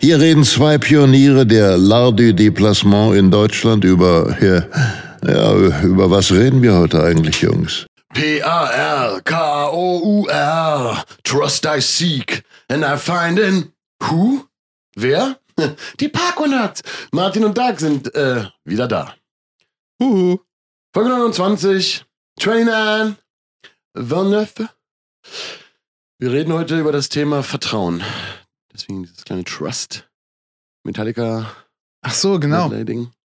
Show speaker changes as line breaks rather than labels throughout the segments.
Hier reden zwei Pioniere der L'Art du Déplacement in Deutschland über, ja, ja, über was reden wir heute eigentlich, Jungs?
P-A-R-K-O-U-R. Trust I seek and I find in who? Wer? Die Parkour-Nerds. Martin und Doug sind äh, wieder da.
Huhu.
Folge 29, 29, 29. Wir reden heute über das Thema Vertrauen. Deswegen dieses kleine Trust. Metallica.
Ach so, genau.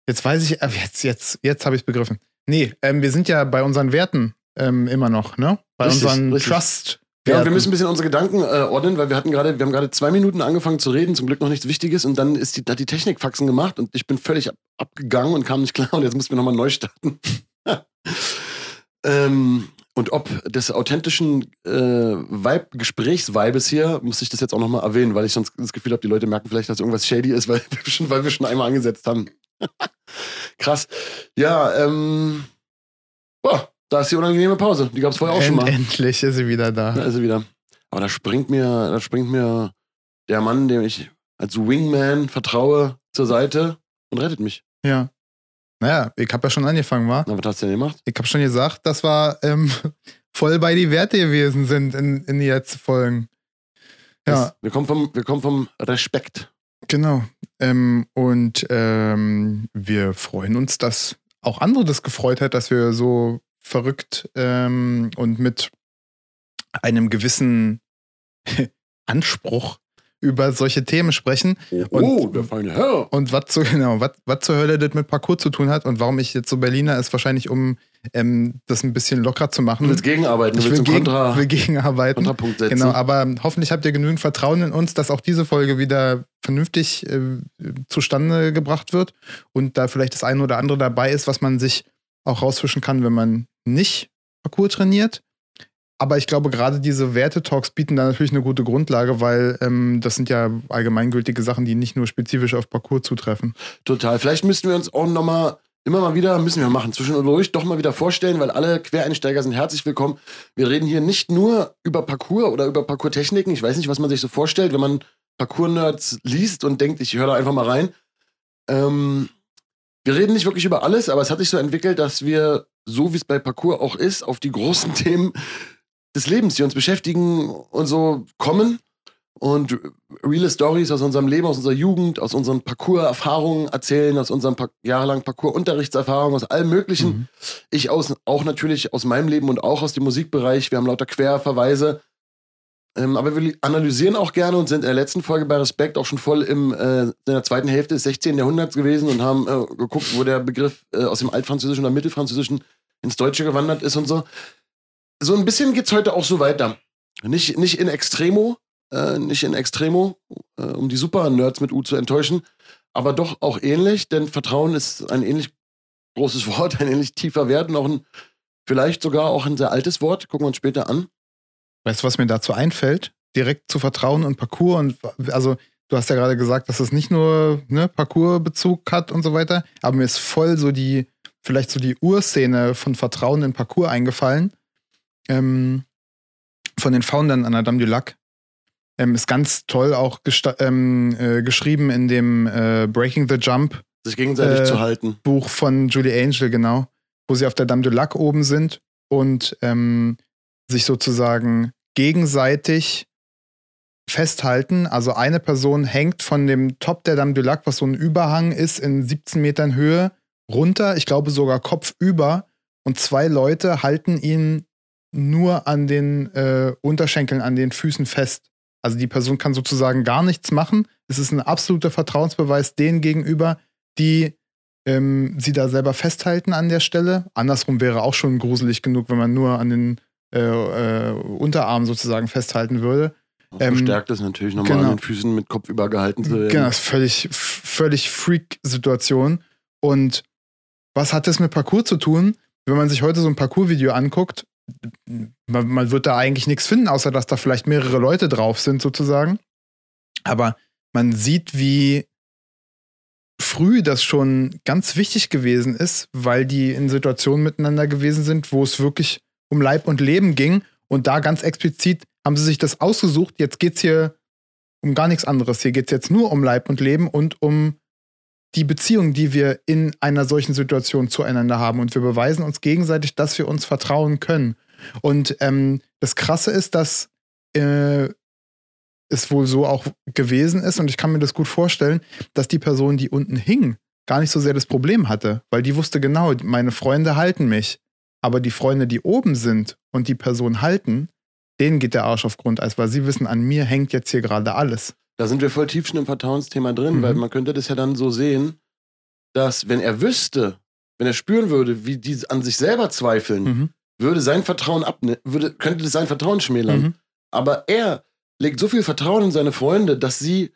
Jetzt weiß ich, äh, jetzt, jetzt, jetzt habe ich es begriffen. Nee, ähm, wir sind ja bei unseren Werten ähm, immer noch, ne? Bei
Richtig,
unseren
richtig.
Trust.
Ja, wir müssen ein bisschen unsere Gedanken äh, ordnen, weil wir hatten gerade, wir haben gerade zwei Minuten angefangen zu reden, zum Glück noch nichts Wichtiges und dann ist die, hat die Technik Faxen gemacht und ich bin völlig ab, abgegangen und kam nicht klar und jetzt müssen wir nochmal neu starten. ähm, und ob des authentischen äh, Vibe, Gesprächsvibes hier, muss ich das jetzt auch nochmal erwähnen, weil ich sonst das Gefühl habe, die Leute merken vielleicht, dass irgendwas shady ist, weil wir schon, weil wir schon einmal angesetzt haben. Krass. Ja, ähm. Boah, da ist die unangenehme Pause. Die gab es vorher auch schon mal.
endlich ist sie wieder da.
Da ist sie wieder. Aber da springt mir, da springt mir der Mann, dem ich als Wingman vertraue, zur Seite und rettet mich.
Ja. Naja, ich habe ja schon angefangen, war.
Na, was hast du denn gemacht?
Ich habe schon gesagt, dass wir ähm, voll bei die Werte gewesen sind in, in die letzten Folgen. Ja,
wir, kommen vom, wir kommen vom Respekt.
genau. Ähm, und ähm, wir freuen uns, dass auch andere das gefreut hat, dass wir so verrückt ähm, und mit einem gewissen Anspruch über solche Themen sprechen.
Oh, der feine Herr.
Und was zu, genau, was, was zur Hölle das mit Parcours zu tun hat und warum ich jetzt so Berliner ist, wahrscheinlich um ähm, das ein bisschen locker zu machen.
Du willst gegenarbeiten,
ich will, gegen,
Kontra,
will gegenarbeiten.
Kontrapunkt setzen.
Genau, aber hoffentlich habt ihr genügend Vertrauen in uns, dass auch diese Folge wieder vernünftig äh, zustande gebracht wird und da vielleicht das eine oder andere dabei ist, was man sich auch rausfischen kann, wenn man nicht Parcours trainiert. Aber ich glaube, gerade diese Wertetalks bieten da natürlich eine gute Grundlage, weil ähm, das sind ja allgemeingültige Sachen, die nicht nur spezifisch auf Parcours zutreffen.
Total. Vielleicht müssten wir uns auch nochmal, immer mal wieder, müssen wir machen, zwischendurch doch mal wieder vorstellen, weil alle Quereinsteiger sind herzlich willkommen. Wir reden hier nicht nur über Parcours oder über Parcours-Techniken. Ich weiß nicht, was man sich so vorstellt, wenn man Parcours-Nerds liest und denkt, ich höre da einfach mal rein. Ähm, wir reden nicht wirklich über alles, aber es hat sich so entwickelt, dass wir, so wie es bei Parcours auch ist, auf die großen Themen des Lebens, die uns beschäftigen und so kommen und reale Stories aus unserem Leben, aus unserer Jugend, aus unseren Parcours-Erfahrungen erzählen, aus unseren pa jahrelangen Parcours-Unterrichtserfahrungen, aus allem Möglichen.
Mhm.
Ich aus, auch natürlich aus meinem Leben und auch aus dem Musikbereich. Wir haben lauter Querverweise. Ähm, aber wir analysieren auch gerne und sind in der letzten Folge bei Respekt auch schon voll im, äh, in der zweiten Hälfte des 16. Jahrhunderts gewesen und haben äh, geguckt, wo der Begriff äh, aus dem Altfranzösischen oder Mittelfranzösischen ins Deutsche gewandert ist und so. So ein bisschen geht's heute auch so weiter. Nicht, nicht in Extremo, äh, nicht in Extremo, äh, um die Super-Nerds mit U zu enttäuschen, aber doch auch ähnlich, denn Vertrauen ist ein ähnlich großes Wort, ein ähnlich tiefer Wert und auch ein, vielleicht sogar auch ein sehr altes Wort. Gucken wir uns später an.
Weißt du, was mir dazu einfällt? Direkt zu Vertrauen und Parcours und also du hast ja gerade gesagt, dass es nicht nur ne, Parcours-Bezug hat und so weiter, aber mir ist voll so die, vielleicht so die Urszene von Vertrauen in Parcours eingefallen. Ähm, von den Foundern an Adam Dulac. Ähm, ist ganz toll auch ähm, äh, geschrieben in dem äh, Breaking the Jump
Sich gegenseitig
Äh,
zu halten.
Buch von Julie Angel, genau, wo sie auf der Dame du Lac oben sind und ähm, sich sozusagen gegenseitig festhalten. Also eine Person hängt von dem Top der Dame du Lac, was so ein Überhang ist, in 17 Metern Höhe runter, ich glaube sogar kopfüber, und zwei Leute halten ihn nur an den äh, Unterschenkeln, an den Füßen fest. Also die Person kann sozusagen gar nichts machen. Es ist ein absoluter Vertrauensbeweis denen gegenüber, die ähm, sie da selber festhalten an der Stelle. Andersrum wäre auch schon gruselig genug, wenn man nur an den äh, äh, Unterarm sozusagen festhalten würde. Ähm,
Bestärkt ist natürlich nochmal
genau.
an den Füßen mit Kopf übergehalten zu werden.
Genau, das ist völlig, völlig Freak-Situation. Und was hat das mit Parcours zu tun? Wenn man sich heute so ein Parcours-Video anguckt, man, man wird da eigentlich nichts finden, außer dass da vielleicht mehrere Leute drauf sind, sozusagen. Aber man sieht, wie früh das schon ganz wichtig gewesen ist, weil die in Situationen miteinander gewesen sind, wo es wirklich um Leib und Leben ging. Und da ganz explizit haben sie sich das ausgesucht. Jetzt geht es hier um gar nichts anderes. Hier geht es jetzt nur um Leib und Leben und um die Beziehung, die wir in einer solchen Situation zueinander haben. Und wir beweisen uns gegenseitig, dass wir uns vertrauen können. Und ähm, das Krasse ist, dass äh, es wohl so auch gewesen ist, und ich kann mir das gut vorstellen, dass die Person, die unten hing, gar nicht so sehr das Problem hatte, weil die wusste genau, meine Freunde halten mich. Aber die Freunde, die oben sind und die Person halten, denen geht der Arsch auf Grundeis, weil sie wissen, an mir hängt jetzt hier gerade alles.
Da sind wir voll tief schon im Vertrauensthema drin,
Mhm.
weil man könnte das ja dann so sehen, dass wenn er wüsste, wenn er spüren würde, wie die an sich selber zweifeln,
Mhm.
würde sein Vertrauen abne würde, könnte das sein Vertrauen schmälern.
Mhm.
Aber er legt so viel Vertrauen in seine Freunde, dass sie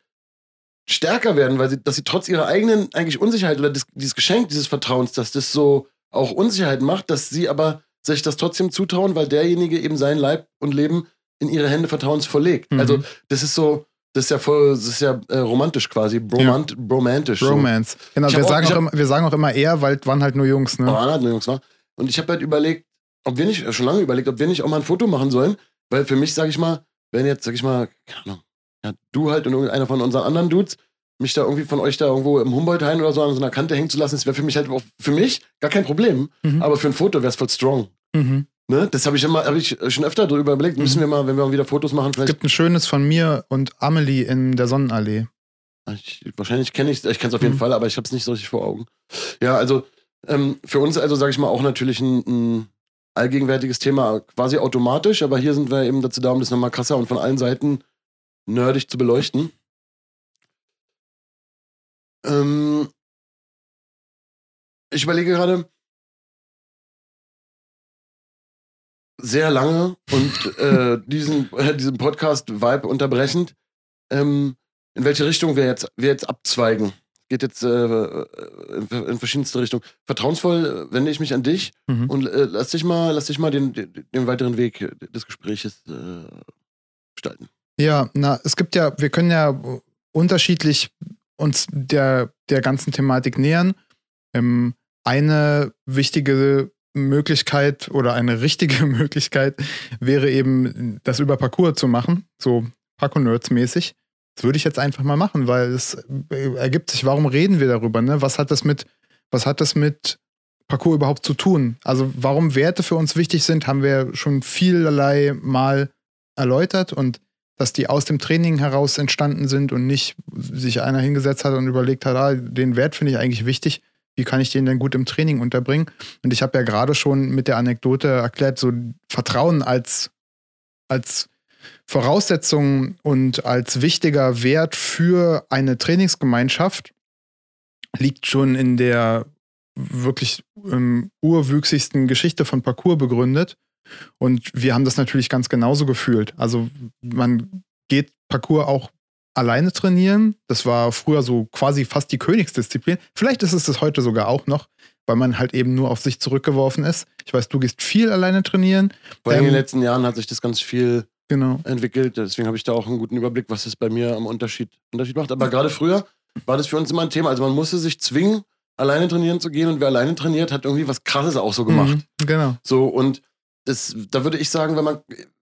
stärker werden, weil sie, dass sie trotz ihrer eigenen eigentlich Unsicherheit oder des, dieses Geschenk dieses Vertrauens, dass das so auch Unsicherheit macht, dass sie aber sich das trotzdem zutrauen, weil derjenige eben sein Leib und Leben in ihre Hände vertrauensvoll legt.
Mhm.
Also das ist so, das ist ja voll, das ist ja äh, romantisch quasi, bromant, bromantisch. so.
Romance. Genau,
Ich
wir
auch-
sagen, auch
hab-
immer, wir sagen auch immer eher, weil es waren halt nur Jungs, ne?
Anna hat eine Jungs war. Und ich habe halt überlegt, ob wir nicht, äh, schon lange überlegt, ob wir nicht auch mal ein Foto machen sollen, weil für mich, sag ich mal, wenn jetzt, sag ich mal, keine Ahnung, ja, du halt und irgendeiner von unseren anderen Dudes, mich da irgendwie von euch da irgendwo im Humboldt-Hain oder so an so einer Kante hängen zu lassen, das wäre für mich halt auch, für mich gar kein Problem.
Mhm.
Aber für ein Foto wäre es voll strong.
Mhm.
Ne? Das habe ich immer, habe ich schon öfter darüber überlegt. Müssen wir mal, wenn wir mal wieder Fotos machen,
Es
vielleicht.
gibt ein schönes von mir und Amelie in der Sonnenallee.
Ich, wahrscheinlich kenne ich es, ich kenne es auf jeden
Mhm.
Fall, aber ich habe es nicht so richtig vor Augen. Ja, also ähm, für uns, also sage ich mal, auch natürlich ein, ein allgegenwärtiges Thema, quasi automatisch, aber hier sind wir eben dazu da, um das nochmal krasser und von allen Seiten nerdig zu beleuchten. Ähm, ich überlege gerade sehr lange und äh, diesen, äh, diesen Podcast-Vibe unterbrechend, ähm, in welche Richtung wir jetzt, wir jetzt abzweigen. Geht jetzt äh, in, in verschiedenste Richtungen. Vertrauensvoll äh, wende ich mich an dich
Mhm.
und äh, lass dich mal, lass dich mal den, den, den weiteren Weg des Gespräches äh, gestalten.
Ja, na, es gibt ja, wir können ja unterschiedlich uns der, der ganzen Thematik nähern. Ähm, eine wichtige Möglichkeit oder eine richtige Möglichkeit wäre eben, das über Parcours zu machen, so Parkour-Nerds-mäßig. Das würde ich jetzt einfach mal machen, weil es äh, ergibt sich, warum reden wir darüber? Ne? Was hat das mit, was hat das mit Parcours überhaupt zu tun? Also, warum Werte für uns wichtig sind, haben wir schon vielerlei Mal erläutert und dass die aus dem Training heraus entstanden sind und nicht sich einer hingesetzt hat und überlegt hat, ah, den Wert finde ich eigentlich wichtig, wie kann ich den denn gut im Training unterbringen? Und ich habe ja gerade schon mit der Anekdote erklärt, so Vertrauen als, als Voraussetzung und als wichtiger Wert für eine Trainingsgemeinschaft liegt schon in der wirklich ähm, urwüchsigsten Geschichte von Parcours begründet. Und wir haben das natürlich ganz genauso gefühlt. Also man geht Parcours auch alleine trainieren. Das war früher so quasi fast die Königsdisziplin. Vielleicht ist es das heute sogar auch noch, weil man halt eben nur auf sich zurückgeworfen ist. Ich weiß, du gehst viel alleine trainieren.
Vor allem in
Ähm,
den letzten Jahren hat sich das ganz viel
Genau.
entwickelt. Deswegen habe ich da auch einen guten Überblick, was es bei mir am Unterschied, Unterschied macht. Aber gerade früher war das für uns immer ein Thema. Also man musste sich zwingen, alleine trainieren zu gehen und wer alleine trainiert, hat irgendwie was Krasses auch so gemacht.
Mhm, genau.
So, und das, da würde ich sagen, wenn man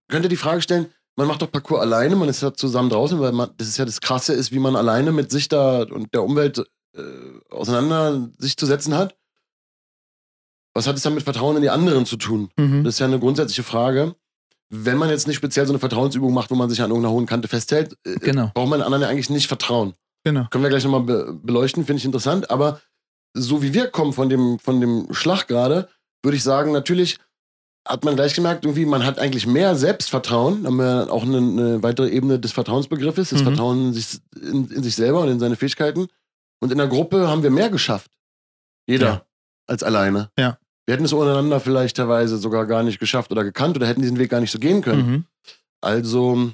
könnte die Frage stellen, man macht doch Parcours alleine, man ist ja zusammen draußen, weil man, das ist ja das Krasse ist, wie man alleine mit sich da und der Umwelt äh, auseinander sich zu setzen hat. Was hat es dann mit Vertrauen in die anderen zu tun?
Mhm.
Das ist ja eine grundsätzliche Frage. Wenn man jetzt nicht speziell so eine Vertrauensübung macht, wo man sich an irgendeiner hohen Kante festhält, äh,
Genau.
braucht man anderen ja eigentlich nicht vertrauen.
Genau.
Können wir gleich nochmal be beleuchten, finde ich interessant. Aber so wie wir kommen von dem, von dem Schlag gerade, würde ich sagen, natürlich hat man gleich gemerkt, irgendwie, man hat eigentlich mehr Selbstvertrauen. Da haben wir auch eine, eine weitere Ebene des Vertrauensbegriffes, das
Mhm.
Vertrauen in sich, in, in sich selber und in seine Fähigkeiten. Und in der Gruppe haben wir mehr geschafft. Jeder
Ja.
als alleine.
Ja.
Wir hätten es untereinander vielleicht teilweise sogar gar nicht geschafft oder gekannt oder hätten diesen Weg gar nicht so gehen können.
Mhm.
Also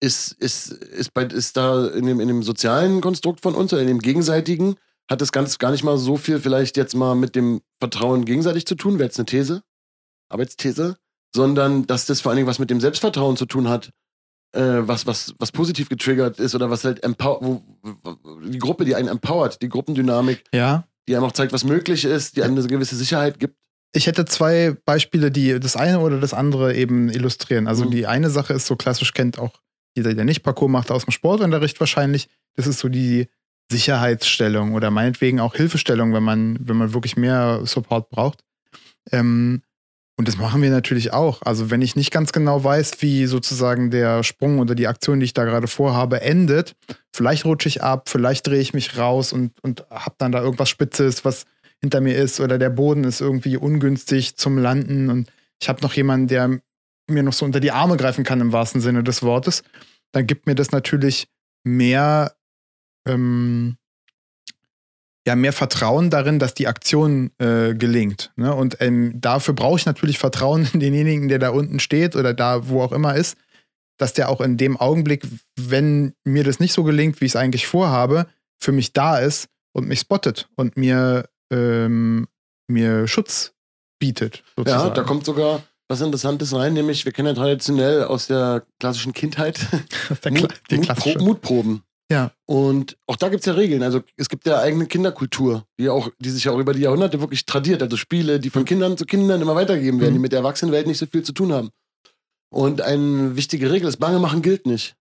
ist, ist, ist, bei, ist da in dem, in dem sozialen Konstrukt von uns oder in dem gegenseitigen, hat das ganz gar nicht mal so viel vielleicht jetzt mal mit dem Vertrauen gegenseitig zu tun, wäre jetzt eine These, Arbeitsthese, sondern dass das vor allen Dingen was mit dem Selbstvertrauen zu tun hat, äh, was, was, was positiv getriggert ist oder was halt empower, wo, die Gruppe, die einen empowert, die Gruppendynamik,
Ja.
die einem auch zeigt, was möglich ist, die einem eine gewisse Sicherheit gibt.
Ich hätte zwei Beispiele, die das eine oder das andere eben illustrieren. Also
Mhm.
die eine Sache ist so klassisch, kennt auch jeder, der nicht Parcours macht, aus dem Sportunterricht wahrscheinlich. Das ist so die Sicherheitsstellung oder meinetwegen auch Hilfestellung, wenn man, wenn man wirklich mehr Support braucht. Ähm, und das machen wir natürlich auch. Also wenn ich nicht ganz genau weiß, wie sozusagen der Sprung oder die Aktion, die ich da gerade vorhabe, endet, vielleicht rutsche ich ab, vielleicht drehe ich mich raus und, und habe dann da irgendwas Spitzes, was hinter mir ist oder der Boden ist irgendwie ungünstig zum Landen und ich habe noch jemanden, der mir noch so unter die Arme greifen kann im wahrsten Sinne des Wortes, dann gibt mir das natürlich mehr, ähm, ja, mehr Vertrauen darin, dass die Aktion äh, gelingt. Ne? Und ähm, dafür brauche ich natürlich Vertrauen in denjenigen, der da unten steht oder da, wo auch immer ist, dass der auch in dem Augenblick, wenn mir das nicht so gelingt, wie ich es eigentlich vorhabe, für mich da ist und mich spottet und mir, ähm, mir Schutz bietet. Sozusagen.
Ja, da kommt sogar was Interessantes rein, nämlich wir kennen ja traditionell aus der klassischen Kindheit
der Kla die
Mut, Mutproben.
Ja.
Und auch da gibt es ja Regeln. Also es gibt ja eigene Kinderkultur, die, auch, die sich ja auch über die Jahrhunderte wirklich tradiert. Also Spiele, die von Kindern zu Kindern immer weitergegeben werden,
Mhm.
die mit der Erwachsenenwelt nicht so viel zu tun haben. Und eine wichtige Regel ist, Bange machen gilt nicht.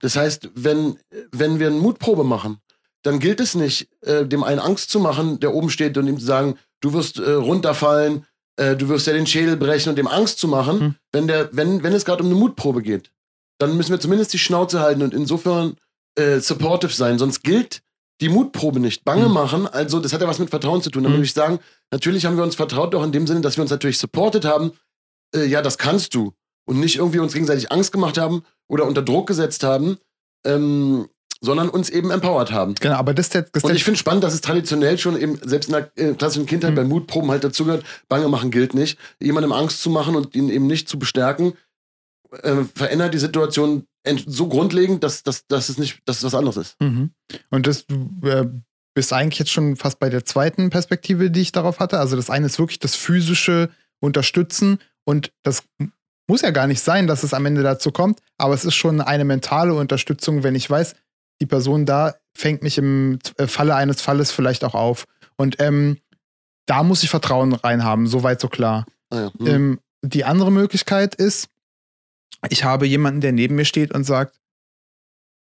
Das heißt, wenn, wenn wir eine Mutprobe machen, dann gilt es nicht, äh, dem einen Angst zu machen, der oben steht und ihm zu sagen, du wirst äh, runterfallen, äh, du wirst ja den Schädel brechen und dem Angst zu machen,
Hm.
wenn, der, wenn, wenn es gerade um eine Mutprobe geht. Dann müssen wir zumindest die Schnauze halten und insofern äh, supportive sein. Sonst gilt die Mutprobe nicht. Bange
Hm.
machen, also das hat ja was mit Vertrauen zu tun. Dann
Hm.
würde ich sagen, natürlich haben wir uns vertraut, auch in dem Sinne, dass wir uns natürlich supported haben. Äh, ja, das kannst du. Und nicht irgendwie uns gegenseitig Angst gemacht haben oder unter Druck gesetzt haben, ähm, sondern uns eben empowered haben.
Genau, aber das, das, ist
Und ich finde spannend, dass es traditionell schon eben, selbst in der äh, klassischen Kindheit
Mhm.
bei Mutproben halt dazugehört, Bange machen gilt nicht. Jemandem Angst zu machen und ihn eben nicht zu bestärken, äh, verändert die Situation so grundlegend, dass, dass, dass, es nicht, dass es was anderes ist.
Mhm. Und das, du äh, bist eigentlich jetzt schon fast bei der zweiten Perspektive, die ich darauf hatte. Also das eine ist wirklich das physische Unterstützen und das muss ja gar nicht sein, dass es am Ende dazu kommt, aber es ist schon eine mentale Unterstützung, wenn ich weiß, die Person da fängt mich im äh, Falle eines Falles vielleicht auch auf. Und ähm, da muss ich Vertrauen reinhaben, soweit so klar.
Ah, ja. Hm.
Ähm, die andere Möglichkeit ist, ich habe jemanden, der neben mir steht und sagt,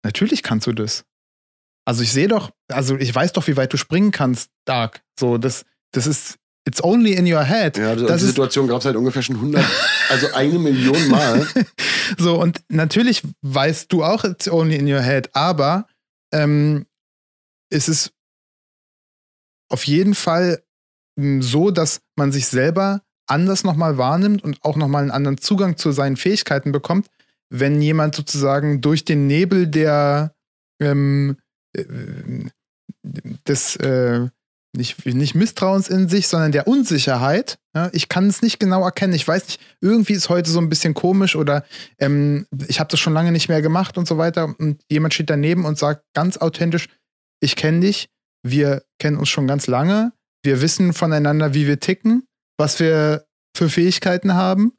natürlich kannst du das. Also ich sehe doch, also ich weiß doch, wie weit du springen kannst, Dark. So, das, das ist, it's only in your head.
ja, also
das
die Situation gab es halt ungefähr schon 100, also eine Million Mal.
So, und natürlich weißt du auch, it's only in your head, aber ähm, es ist auf jeden Fall m, so, dass man sich selber anders nochmal wahrnimmt und auch nochmal einen anderen Zugang zu seinen Fähigkeiten bekommt, wenn jemand sozusagen durch den Nebel der ähm, äh, des äh, nicht, nicht Misstrauens in sich, sondern der Unsicherheit. Ja, ich kann es nicht genau erkennen. Ich weiß nicht, irgendwie ist heute so ein bisschen komisch oder ähm, ich habe das schon lange nicht mehr gemacht und so weiter. Und jemand steht daneben und sagt ganz authentisch, ich kenne dich, wir kennen uns schon ganz lange, wir wissen voneinander, wie wir ticken, was wir für Fähigkeiten haben.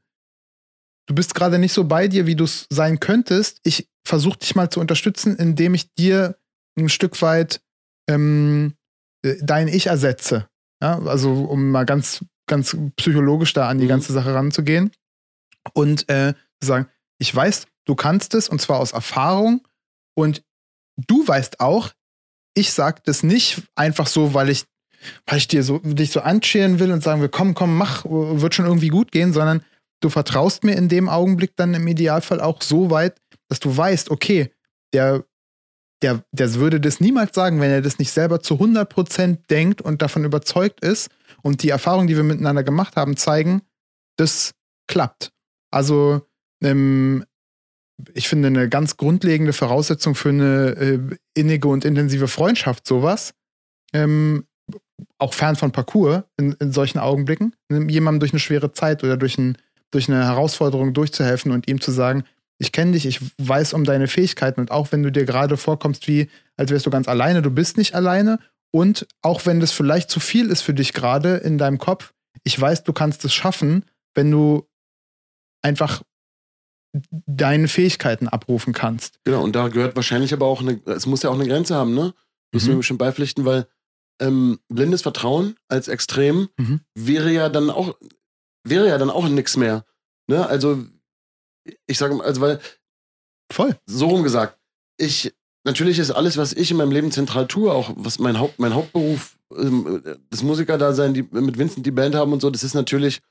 Du bist gerade nicht so bei dir, wie du es sein könntest. Ich versuche dich mal zu unterstützen, indem ich dir ein Stück weit ähm, äh, dein Ich ersetze. Ja, also um mal ganz, ganz psychologisch da an die
Mhm.
ganze Sache ranzugehen und äh, zu sagen, ich weiß, du kannst es und zwar aus Erfahrung und du weißt auch, ich sag das nicht einfach so, weil ich, weil ich dir so, dich so anscheren will und sagen will, komm, komm, mach, wird schon irgendwie gut gehen, sondern du vertraust mir in dem Augenblick dann im Idealfall auch so weit, dass du weißt, okay, der, der, der würde das niemals sagen, wenn er das nicht selber zu 100% denkt und davon überzeugt ist und die Erfahrungen, die wir miteinander gemacht haben, zeigen, das klappt. Also, ähm, ich finde, eine ganz grundlegende Voraussetzung für eine äh, innige und intensive Freundschaft, sowas, ähm, auch fern von Parcours in, in solchen Augenblicken, jemandem durch eine schwere Zeit oder durch, ein, durch eine Herausforderung durchzuhelfen und ihm zu sagen, ich kenne dich, ich weiß um deine Fähigkeiten und auch wenn du dir gerade vorkommst, wie als wärst du ganz alleine, du bist nicht alleine und auch wenn das vielleicht zu viel ist für dich gerade in deinem Kopf, ich weiß, du kannst es schaffen, wenn du einfach deine Fähigkeiten abrufen kannst.
Genau, und da gehört wahrscheinlich aber auch eine, es muss ja auch eine Grenze haben, ne? Müssen
Mhm.
wir bestimmt beipflichten, weil ähm, blindes Vertrauen als Extrem
Mhm.
wäre ja dann auch, wäre ja dann auch nix mehr. Ne? Also, ich sage mal, also weil,
Voll.
so rum gesagt, ich, natürlich ist alles, was ich in meinem Leben zentral tue, auch was mein Haupt, mein Hauptberuf, ähm, das Musikerdasein, die mit Vincent die Band haben und so, das ist natürlich,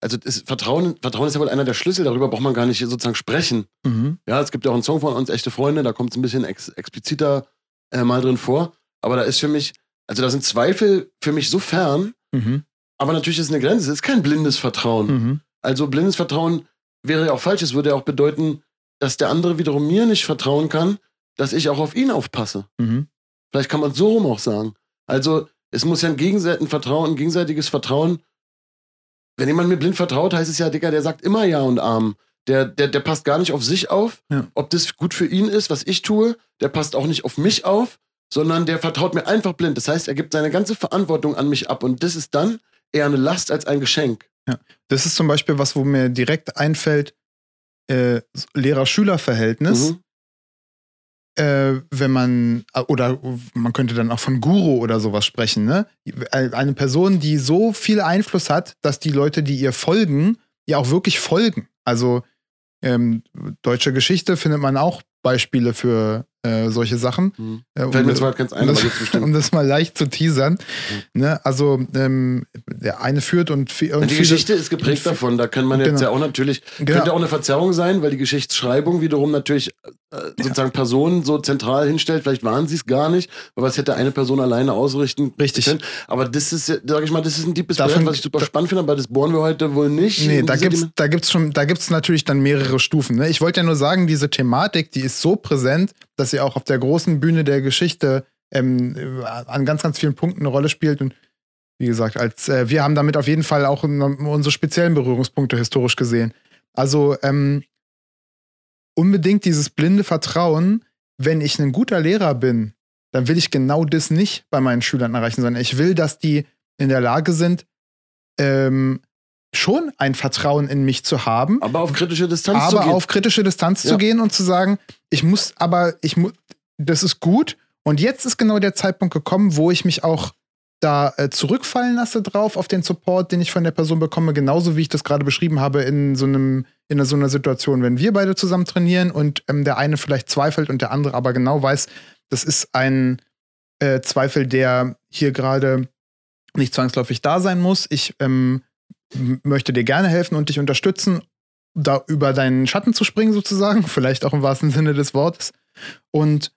also das Vertrauen, Vertrauen ist ja wohl einer der Schlüssel, darüber braucht man gar nicht sozusagen sprechen.
Mhm.
Ja, es gibt ja auch einen Song von uns, Echte Freunde, da kommt es ein bisschen ex expliziter äh, mal drin vor. Aber da ist für mich, also da sind Zweifel für mich so fern,
Mhm.
aber natürlich ist eine Grenze. Es ist kein blindes Vertrauen.
Mhm.
Also blindes Vertrauen wäre ja auch falsch. Es würde ja auch bedeuten, dass der andere wiederum mir nicht vertrauen kann, dass ich auch auf ihn aufpasse.
Mhm.
Vielleicht kann man es so rum auch sagen. Also es muss ja ein gegenseitiges Vertrauen, ein gegenseitiges Vertrauen. Wenn jemand mir blind vertraut, heißt es ja, Digga, der sagt immer Ja und Arm. Der, der, der passt gar nicht auf sich auf,
Ja.
ob das gut für ihn ist, was ich tue. Der passt auch nicht auf mich auf, sondern der vertraut mir einfach blind. Das heißt, er gibt seine ganze Verantwortung an mich ab. Und das ist dann eher eine Last als ein Geschenk.
Das ist zum Beispiel was, wo mir direkt einfällt, äh, Lehrer-Schüler-Verhältnis.
Mhm.
äh, wenn man, äh, oder man könnte dann auch von Guru oder sowas sprechen, ne? Eine Person, die so viel Einfluss hat, dass die Leute, die ihr folgen, ihr auch wirklich folgen. Also ähm, deutsche Geschichte findet man auch Beispiele für äh, solche Sachen.
Mhm.
Äh,
mir
um-
zwar ganz ein,
um das, um das mal leicht zu teasern. Ne? Also ähm, der eine führt und, vi- und
die
viele-
Geschichte ist geprägt davon. Da kann man jetzt
Genau.
ja auch natürlich,
Genau.
könnte auch eine Verzerrung sein, weil die Geschichtsschreibung wiederum natürlich äh, sozusagen Personen so zentral hinstellt. Vielleicht waren sie es gar nicht, aber es hätte eine Person alleine ausrichten
Richtig.
können. Aber das ist, sage ich mal, das ist ein deepes
Davon-
was ich super spannend finde, aber das bohren wir heute wohl nicht.
Nee, da gibt's,
Dim-
da gibt's schon, da gibt's natürlich dann mehrere Stufen. Ne? Ich wollte ja nur sagen, diese Thematik, die ist so präsent, dass sie auch auf der großen Bühne der Geschichte ähm, äh, an ganz, ganz vielen Punkten eine Rolle spielt. Und wie gesagt, als äh, wir haben damit auf jeden Fall auch unsere speziellen Berührungspunkte historisch gesehen. Also ähm, unbedingt dieses blinde Vertrauen, wenn ich ein guter Lehrer bin, dann will ich genau das nicht bei meinen Schülern erreichen, sondern ich will, dass die in der Lage sind, ähm, schon ein Vertrauen in mich zu haben,
aber auf kritische Distanz zu
aber
gehen.
auf kritische Distanz
Ja.
zu gehen und zu sagen, ich muss, aber ich muss, das ist gut. Und jetzt ist genau der Zeitpunkt gekommen, wo ich mich auch da äh, zurückfallen lasse drauf auf den Support, den ich von der Person bekomme, genauso wie ich das gerade beschrieben habe in so einem in so einer Situation, wenn wir beide zusammen trainieren und ähm, der eine vielleicht zweifelt und der andere aber genau weiß, das ist ein äh, Zweifel, der hier gerade nicht zwangsläufig da sein muss. Ich ähm, möchte dir gerne helfen und dich unterstützen, da über deinen Schatten zu springen, sozusagen, vielleicht auch im wahrsten Sinne des Wortes. Und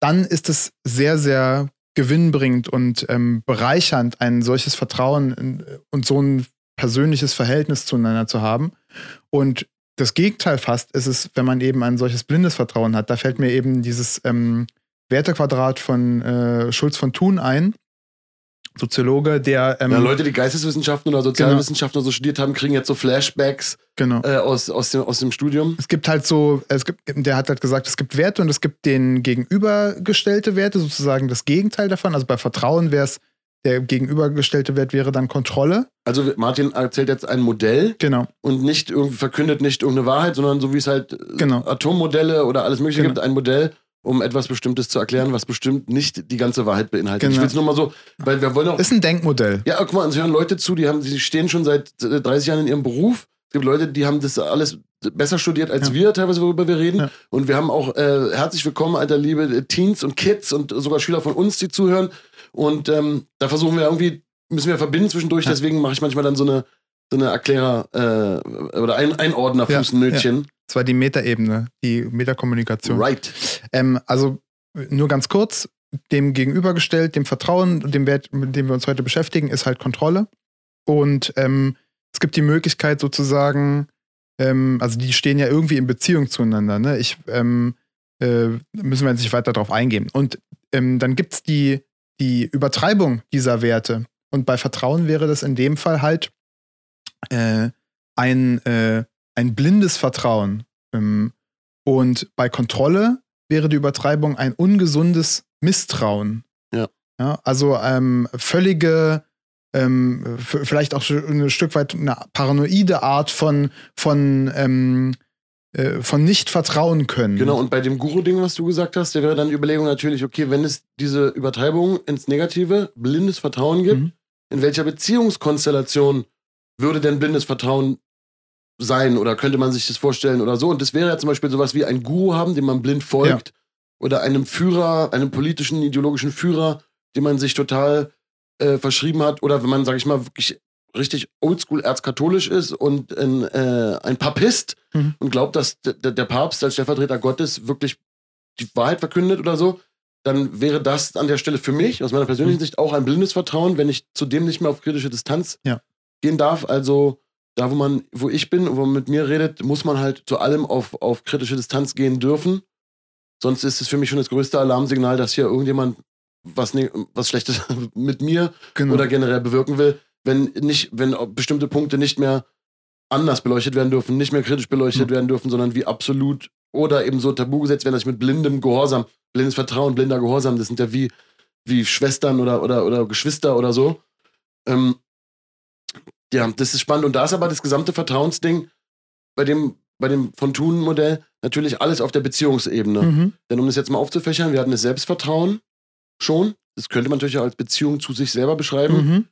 dann ist es sehr, sehr gewinnbringend und ähm, bereichernd, ein solches Vertrauen und so ein persönliches Verhältnis zueinander zu haben. Und das Gegenteil fast ist es, wenn man eben ein solches blindes Vertrauen hat. Da fällt mir eben dieses ähm, Wertequadrat von äh, Schulz von Thun ein, Soziologe, der ähm,
ja, Leute, die Geisteswissenschaften oder Sozialwissenschaften oder so studiert haben, kriegen jetzt so Flashbacks
genau.
äh, aus, aus, dem, aus dem Studium.
Es gibt halt so, es gibt, der hat halt gesagt, es gibt Werte und es gibt den gegenübergestellte Werte, sozusagen das Gegenteil davon. Also bei Vertrauen wäre es, der gegenübergestellte Wert wäre dann Kontrolle.
Also Martin erzählt jetzt ein Modell
Genau.
und nicht irgendwie verkündet nicht irgendeine Wahrheit, sondern so wie es halt
Genau.
Atommodelle oder alles mögliche
Genau.
gibt, ein Modell, um etwas Bestimmtes zu erklären, was bestimmt nicht die ganze Wahrheit beinhaltet. Ich
Genau.
will es nur mal so, weil wir wollen auch.
Ist ein Denkmodell.
Ja, guck mal, uns hören Leute zu, die haben, die stehen schon seit äh, 30 Jahren in ihrem Beruf. Es gibt Leute, die haben das alles besser studiert als
Ja.
wir, teilweise, worüber wir reden.
Ja.
Und wir haben auch äh, herzlich willkommen, alter Liebe, äh, Teens und Kids und sogar Schüler von uns, die zuhören. Und ähm, da versuchen wir irgendwie, müssen wir verbinden zwischendurch,
Ja.
deswegen mache ich manchmal dann so eine, so eine Erklärer- äh, oder ein Einordner,
Ja,
Fußnötchen.
Das war die Metaebene, die Metakommunikation.
Right.
Ähm, also nur ganz kurz, dem gegenübergestellt, dem Vertrauen, dem Wert, mit dem wir uns heute beschäftigen, ist halt Kontrolle. Und ähm, es gibt die Möglichkeit sozusagen, ähm, also die stehen ja irgendwie in Beziehung zueinander. Ne? Ich ähm, äh, müssen wir jetzt nicht weiter darauf eingehen. Und ähm, dann gibt es die, die Übertreibung dieser Werte. Und bei Vertrauen wäre das in dem Fall halt äh, ein, äh, ein blindes Vertrauen. Ähm, und bei Kontrolle wäre die Übertreibung ein ungesundes Misstrauen.
Ja.
ja also ähm, völlige, ähm, vielleicht auch ein Stück weit eine paranoide Art von, von, ähm, äh, von nicht vertrauen können.
Genau, und bei dem Guru-Ding, was du gesagt hast, da wäre dann die Überlegung natürlich, okay, wenn es diese Übertreibung ins Negative, blindes Vertrauen gibt,
Mhm.
in welcher Beziehungskonstellation würde denn blindes Vertrauen sein oder könnte man sich das vorstellen oder so? Und das wäre ja zum Beispiel sowas wie ein Guru haben, dem man blind folgt oder einem Führer, einem politischen, ideologischen Führer, dem man sich total äh, verschrieben hat oder wenn man, sag ich mal, wirklich richtig oldschool erzkatholisch ist und ein, äh, ein Papist
Mhm.
und glaubt, dass der Papst als Stellvertreter Gottes wirklich die Wahrheit verkündet oder so, dann wäre das an der Stelle für mich, aus meiner persönlichen
Mhm.
Sicht, auch ein blindes Vertrauen, wenn ich zudem nicht mehr auf kritische Distanz
Ja.
gehen darf. Also da, wo man, wo ich bin, wo man mit mir redet, muss man halt zu allem auf, auf kritische Distanz gehen dürfen. Sonst ist es für mich schon das größte Alarmsignal, dass hier irgendjemand was, ne, was Schlechtes mit mir
Genau.
oder generell bewirken will, wenn nicht, wenn bestimmte Punkte nicht mehr anders beleuchtet werden dürfen, nicht mehr kritisch beleuchtet
Mhm.
werden dürfen, sondern wie absolut oder eben so tabu gesetzt werden, dass ich mit blindem Gehorsam, blindes Vertrauen, blinder Gehorsam, das sind ja wie, wie Schwestern oder, oder, oder Geschwister oder so. Ähm, ja, das ist spannend. Und da ist aber das gesamte Vertrauensding bei dem, bei dem von Thun-Modell natürlich alles auf der Beziehungsebene.
Mhm.
Denn um das jetzt mal aufzufächern, wir hatten das Selbstvertrauen schon. Das könnte man natürlich auch als Beziehung zu sich selber beschreiben.
Mhm.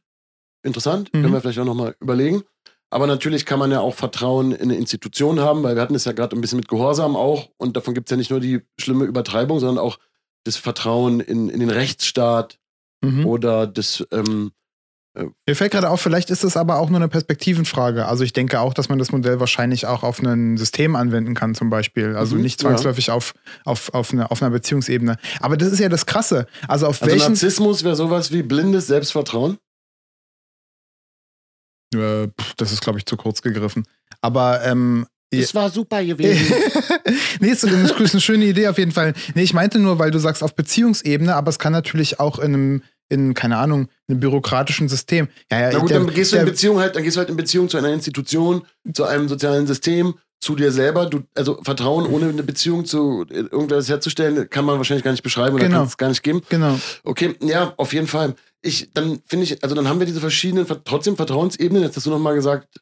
Interessant,
Mhm.
können wir vielleicht auch nochmal überlegen. Aber natürlich kann man ja auch Vertrauen in eine Institution haben, weil wir hatten es ja gerade ein bisschen mit Gehorsam auch. Und davon gibt es ja nicht nur die schlimme Übertreibung, sondern auch das Vertrauen in, in den Rechtsstaat
Mhm.
oder das, ähm,
Mir fällt gerade auf, vielleicht ist es aber auch nur eine Perspektivenfrage. Also ich denke auch, dass man das Modell wahrscheinlich auch auf ein System anwenden kann, zum Beispiel. Also
Mhm,
nicht zwangsläufig auf, auf, auf, eine, auf einer Beziehungsebene. Aber das ist ja das Krasse. Also auf
also
welchen.
Narzissmus wäre sowas wie blindes Selbstvertrauen.
Äh, das ist, glaube ich, zu kurz gegriffen. Aber ähm, Ja.
Das war super gewesen.
nee, ist, ist eine schöne Idee auf jeden Fall. Nee, ich meinte nur, weil du sagst auf Beziehungsebene, aber es kann natürlich auch in einem, in, keine Ahnung, einem bürokratischen System. Ja, ja,
Na gut,
der-
dann gehst du in Beziehung halt, dann gehst du halt in Beziehung zu einer Institution, zu einem sozialen System, zu dir selber. Du, also Vertrauen ohne eine Beziehung zu irgendwas herzustellen, kann man wahrscheinlich gar nicht beschreiben oder
Genau.
kann es gar nicht geben.
Genau.
Okay, ja, auf jeden Fall. Ich, dann finde ich, also dann haben wir diese verschiedenen, ver- trotzdem Vertrauensebenen. Jetzt hast du nochmal gesagt,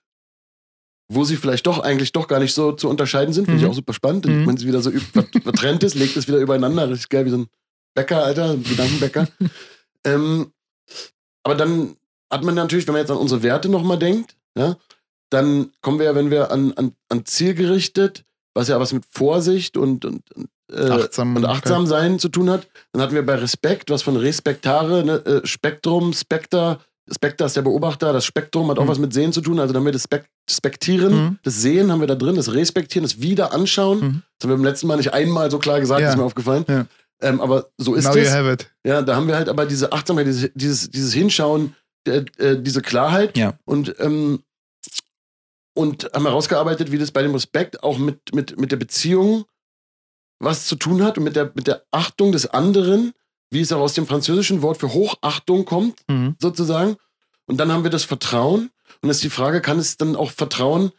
wo sie vielleicht doch eigentlich doch gar nicht so zu unterscheiden sind. Finde
Mhm.
ich auch super spannend.
Mhm.
Wenn sie wieder so ver- vertrennt ist, legt es wieder übereinander. Richtig geil, wie so ein Bäcker, Alter, Gedankenbäcker. ähm, aber dann hat man natürlich, wenn man jetzt an unsere Werte nochmal denkt, ja, dann kommen wir ja, wenn wir an, an, an zielgerichtet, was ja was mit Vorsicht und, und, äh,
Achtsam-
und achtsam sein zu tun hat. Dann hatten wir bei Respekt was von Respektare, ne, äh, Spektrum, Spekter. Spekter ist der Beobachter, das Spektrum hat auch
Mhm.
was mit Sehen zu tun. Also dann haben wir das Spek Spektieren,
Mhm.
das Sehen haben wir da drin, das Respektieren, das Wiederanschauen.
Mhm.
Das haben wir beim letzten Mal nicht einmal so klar gesagt,
Ja.
ist mir aufgefallen.
Ja.
Ähm, aber so ist
Now you
es.
have it.
Ja, da haben wir halt aber diese Achtsamkeit, dieses, dieses, dieses Hinschauen, äh, äh, diese Klarheit
Ja.
und, ähm, und haben herausgearbeitet, wie das bei dem Respekt auch mit, mit, mit der Beziehung was zu tun hat und mit der, mit der Achtung des anderen, wie es auch aus dem französischen Wort für Hochachtung kommt,
Mhm.
sozusagen. Und dann haben wir das Vertrauen. Und das ist die Frage, kann es dann auch Vertrauen,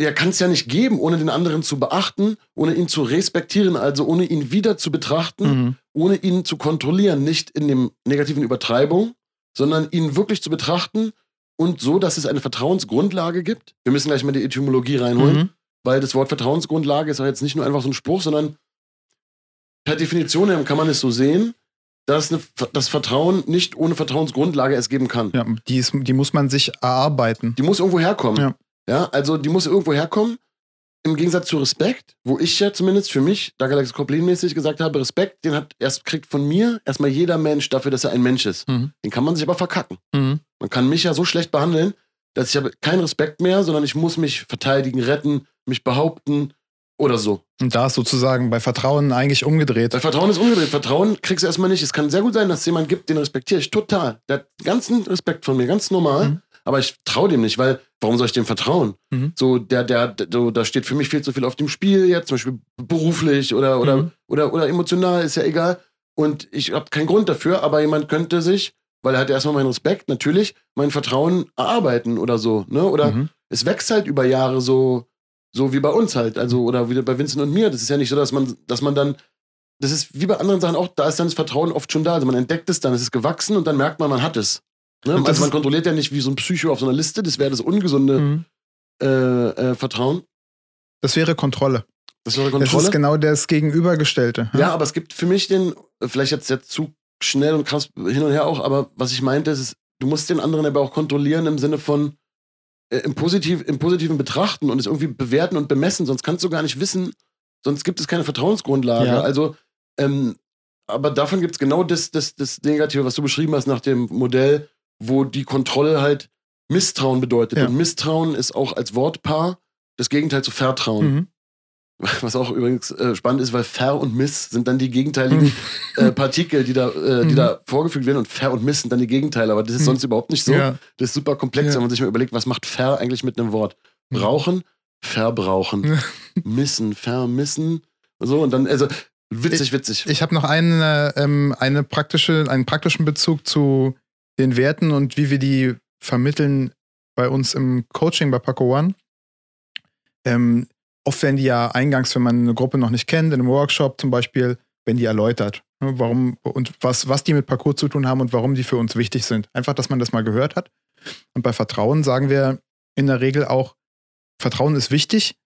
ja, kann es ja nicht geben, ohne den anderen zu beachten, ohne ihn zu respektieren, also ohne ihn wieder zu betrachten
Mhm.
ohne ihn zu kontrollieren, nicht in dem negativen Übertreibung, sondern ihn wirklich zu betrachten und so, dass es eine Vertrauensgrundlage gibt. Wir müssen gleich mal die Etymologie reinholen,
Mhm.
weil das Wort Vertrauensgrundlage ist auch jetzt nicht nur einfach so ein Spruch, sondern per Definition kann man es so sehen, dass eine, das Vertrauen nicht ohne Vertrauensgrundlage es geben kann.
Ja, die, ist, die muss man sich erarbeiten.
Die muss irgendwo herkommen.
Ja.
Ja, also die muss irgendwo herkommen. Im Gegensatz zu Respekt, wo ich ja zumindest für mich, da Galaxy Koplin-mäßig gesagt habe, Respekt, den hat erst kriegt von mir erstmal jeder Mensch dafür, dass er ein Mensch ist.
Mhm.
Den kann man sich aber verkacken.
Mhm.
Man kann mich ja so schlecht behandeln, dass ich habe keinen Respekt mehr, sondern ich muss mich verteidigen, retten, mich behaupten oder so.
Und da ist sozusagen bei Vertrauen eigentlich umgedreht.
Weil Vertrauen ist umgedreht. Vertrauen kriegst du erstmal nicht. Es kann sehr gut sein, dass es jemand gibt, den respektiere ich total. Der hat ganzen Respekt von mir, ganz normal.
Mhm.
Aber ich traue dem nicht, weil warum soll ich dem vertrauen?
Mhm.
So, der, der, der, so, da steht für mich viel zu viel auf dem Spiel jetzt, zum Beispiel beruflich oder, oder,
Mhm.
oder, oder emotional, ist ja egal. Und ich habe keinen Grund dafür, aber jemand könnte sich, weil er hat erstmal meinen Respekt, natürlich, mein Vertrauen erarbeiten oder so. Ne? Oder
Mhm.
es wächst halt über Jahre so, So wie bei uns halt, also oder wie bei Vincent und mir. Das ist ja nicht so, dass man, dass man dann, das ist wie bei anderen Sachen auch, da ist dann das Vertrauen oft schon da. Also man entdeckt es dann, es ist gewachsen und dann merkt man, man hat es. Ne?
Das
Also man kontrolliert ja nicht wie so ein Psycho auf so einer Liste, das wäre das ungesunde
Mhm.
äh, äh, Vertrauen.
Das wäre Kontrolle.
Das wäre
Das
Kontrolle.
ist genau das Gegenübergestellte.
Ja, aber es gibt für mich den, vielleicht jetzt jetzt zu schnell und krass hin und her auch, aber was ich meinte, ist, du musst den anderen aber auch kontrollieren im Sinne von äh, im, Positiv, im positiven Betrachten und es irgendwie bewerten und bemessen, sonst kannst du gar nicht wissen, sonst gibt es keine Vertrauensgrundlage.
Ja.
Also, ähm, aber davon gibt es genau das, das, das Negative, was du beschrieben hast nach dem Modell, wo die Kontrolle halt Misstrauen bedeutet.
Ja.
Und Misstrauen ist auch als Wortpaar das Gegenteil zu Vertrauen.
Mhm.
Was auch übrigens äh, spannend ist, weil Ver und Miss sind dann die gegenteiligen äh, Partikel, die da, äh, die
Mhm.
da vorgefügt werden. Und Ver und Miss sind dann die Gegenteile. Aber das ist
Mhm.
sonst überhaupt nicht so.
Ja.
Das ist super komplex,
Ja.
wenn man sich mal überlegt, was macht Ver eigentlich mit einem Wort?
Mhm.
Brauchen, verbrauchen, missen, vermissen. So, und dann, also witzig, witzig.
Ich habe noch eine, ähm, eine praktische, einen praktischen Bezug zu den Werten und wie wir die vermitteln bei uns im Coaching bei Paco One. Ähm, oft werden die ja eingangs, wenn man eine Gruppe noch nicht kennt, in einem Workshop zum Beispiel, werden die erläutert. ne, Warum und was, was die mit Parcours zu tun haben und warum die für uns wichtig sind. Einfach, dass man das mal gehört hat. Und bei Vertrauen sagen wir in der Regel auch, Vertrauen ist wichtig.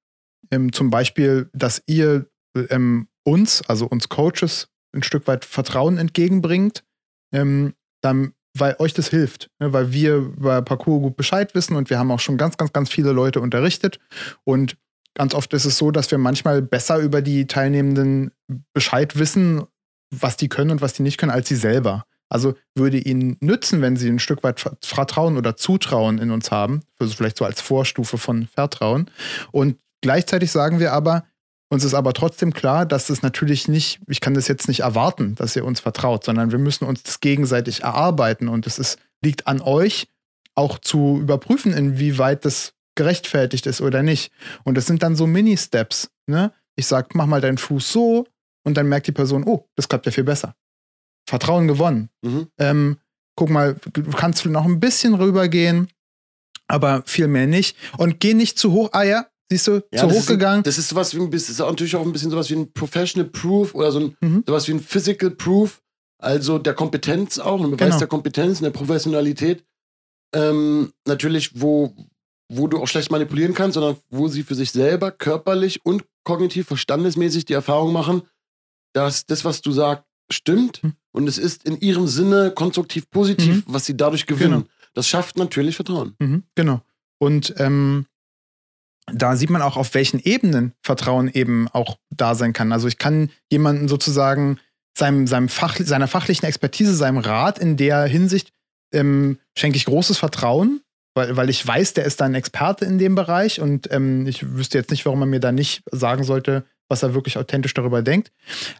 Ähm, zum Beispiel, dass ihr ähm, uns, also uns Coaches, ein Stück weit Vertrauen entgegenbringt, ähm, dann, weil euch das hilft, ne? weil wir bei Parcours gut Bescheid wissen und wir haben auch schon ganz, ganz, ganz viele Leute unterrichtet und ganz oft ist es so, dass wir manchmal besser über die Teilnehmenden Bescheid wissen, was die können und was die nicht können, als sie selber. Also würde ihnen nützen, wenn sie ein Stück weit Ver- Vertrauen oder Zutrauen in uns haben, also vielleicht so als Vorstufe von Vertrauen. Und gleichzeitig sagen wir aber, uns ist aber trotzdem klar, dass es natürlich nicht, ich kann das jetzt nicht erwarten, dass ihr uns vertraut, sondern wir müssen uns das gegenseitig erarbeiten und es ist, liegt an euch, auch zu überprüfen, inwieweit das gerechtfertigt ist oder nicht. Und das sind dann so Mini-Steps. Ne? Ich sag, mach mal deinen Fuß so und dann merkt die Person, oh, das klappt ja viel besser. Vertrauen gewonnen.
Mhm.
Ähm, guck mal, du kannst noch ein bisschen rübergehen, aber viel mehr nicht. Und geh nicht zu hoch. Ah ja, siehst du,
Ja,
zu
das
hoch gegangen.
Das ist sowas wie ein bisschen, ist natürlich auch ein bisschen sowas wie ein Professional Proof oder so ein,
Mhm.
sowas wie ein Physical Proof, also der Kompetenz auch, ein Beweis
Genau.
der Kompetenz, und der Professionalität. Ähm, natürlich, wo, wo du auch schlecht manipulieren kannst, sondern wo sie für sich selber körperlich und kognitiv, verstandesmäßig die Erfahrung machen, dass das, was du sagst, stimmt
Mhm.
und es ist in ihrem Sinne konstruktiv positiv,
Mhm.
was sie dadurch gewinnen.
Genau.
Das schafft natürlich Vertrauen.
Mhm, genau. Und ähm, da sieht man auch, auf welchen Ebenen Vertrauen eben auch da sein kann. Also ich kann jemanden sozusagen seinem, seinem Fach, seiner fachlichen Expertise, seinem Rat in der Hinsicht ähm, schenke ich großes Vertrauen, weil, weil ich weiß, der ist da ein Experte in dem Bereich und ähm, ich wüsste jetzt nicht, warum man mir da nicht sagen sollte, was er wirklich authentisch darüber denkt.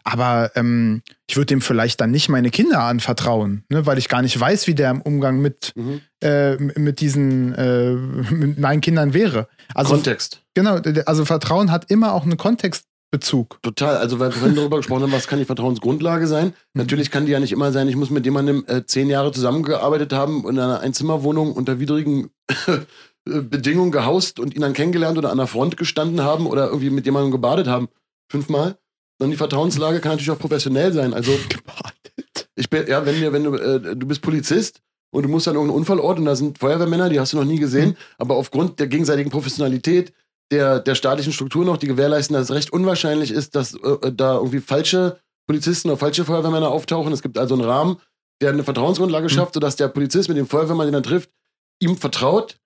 Aber ähm, ich würde dem vielleicht dann nicht meine Kinder anvertrauen, ne, weil ich gar nicht weiß, wie der im Umgang mit
Mhm.
äh, mit diesen äh, mit meinen Kindern wäre. Also
Kontext.
genau, also Vertrauen hat immer auch einen Kontextbezug.
Total. Also, weil wir darüber gesprochen haben, was kann die Vertrauensgrundlage sein? Natürlich kann die ja nicht immer sein, ich muss mit jemandem äh, zehn Jahre zusammengearbeitet haben in einer Einzimmerwohnung unter widrigen Bedingungen gehaust und ihn dann kennengelernt oder an der Front gestanden haben oder irgendwie mit jemandem gebadet haben. Fünfmal. Dann die Vertrauenslage kann natürlich auch professionell sein. Also,
Gebadet.
ich bin, ja, wenn, wenn du, äh, du bist Polizist und du musst an irgendeinen Unfallort und da sind Feuerwehrmänner, die hast du noch nie gesehen,
Mhm.
aber aufgrund der gegenseitigen Professionalität der, der staatlichen Struktur noch, die gewährleisten, dass es recht unwahrscheinlich ist, dass äh, da irgendwie falsche Polizisten oder falsche Feuerwehrmänner auftauchen. Es gibt also einen Rahmen, der eine Vertrauensgrundlage
Mhm.
schafft, sodass der Polizist mit dem Feuerwehrmann, den er trifft, ihm vertraut,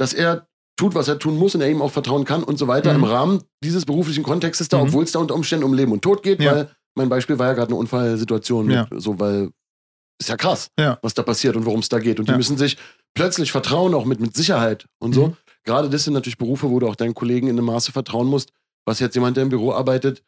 dass er tut, was er tun muss und er ihm auch vertrauen kann und so weiter
Mhm.
im Rahmen dieses beruflichen Kontextes da,
Mhm.
obwohl es da unter Umständen um Leben und Tod geht,
Ja.
weil mein Beispiel war ja gerade eine Unfallsituation, mit,
Ja.
so weil ist ja krass,
Ja.
was da passiert und worum es da geht. Und die müssen sich plötzlich vertrauen, auch mit, mit Sicherheit und so.
Mhm.
Gerade das sind natürlich Berufe, wo du auch deinen Kollegen in einem Maße vertrauen musst, was jetzt jemand, der im Büro arbeitet,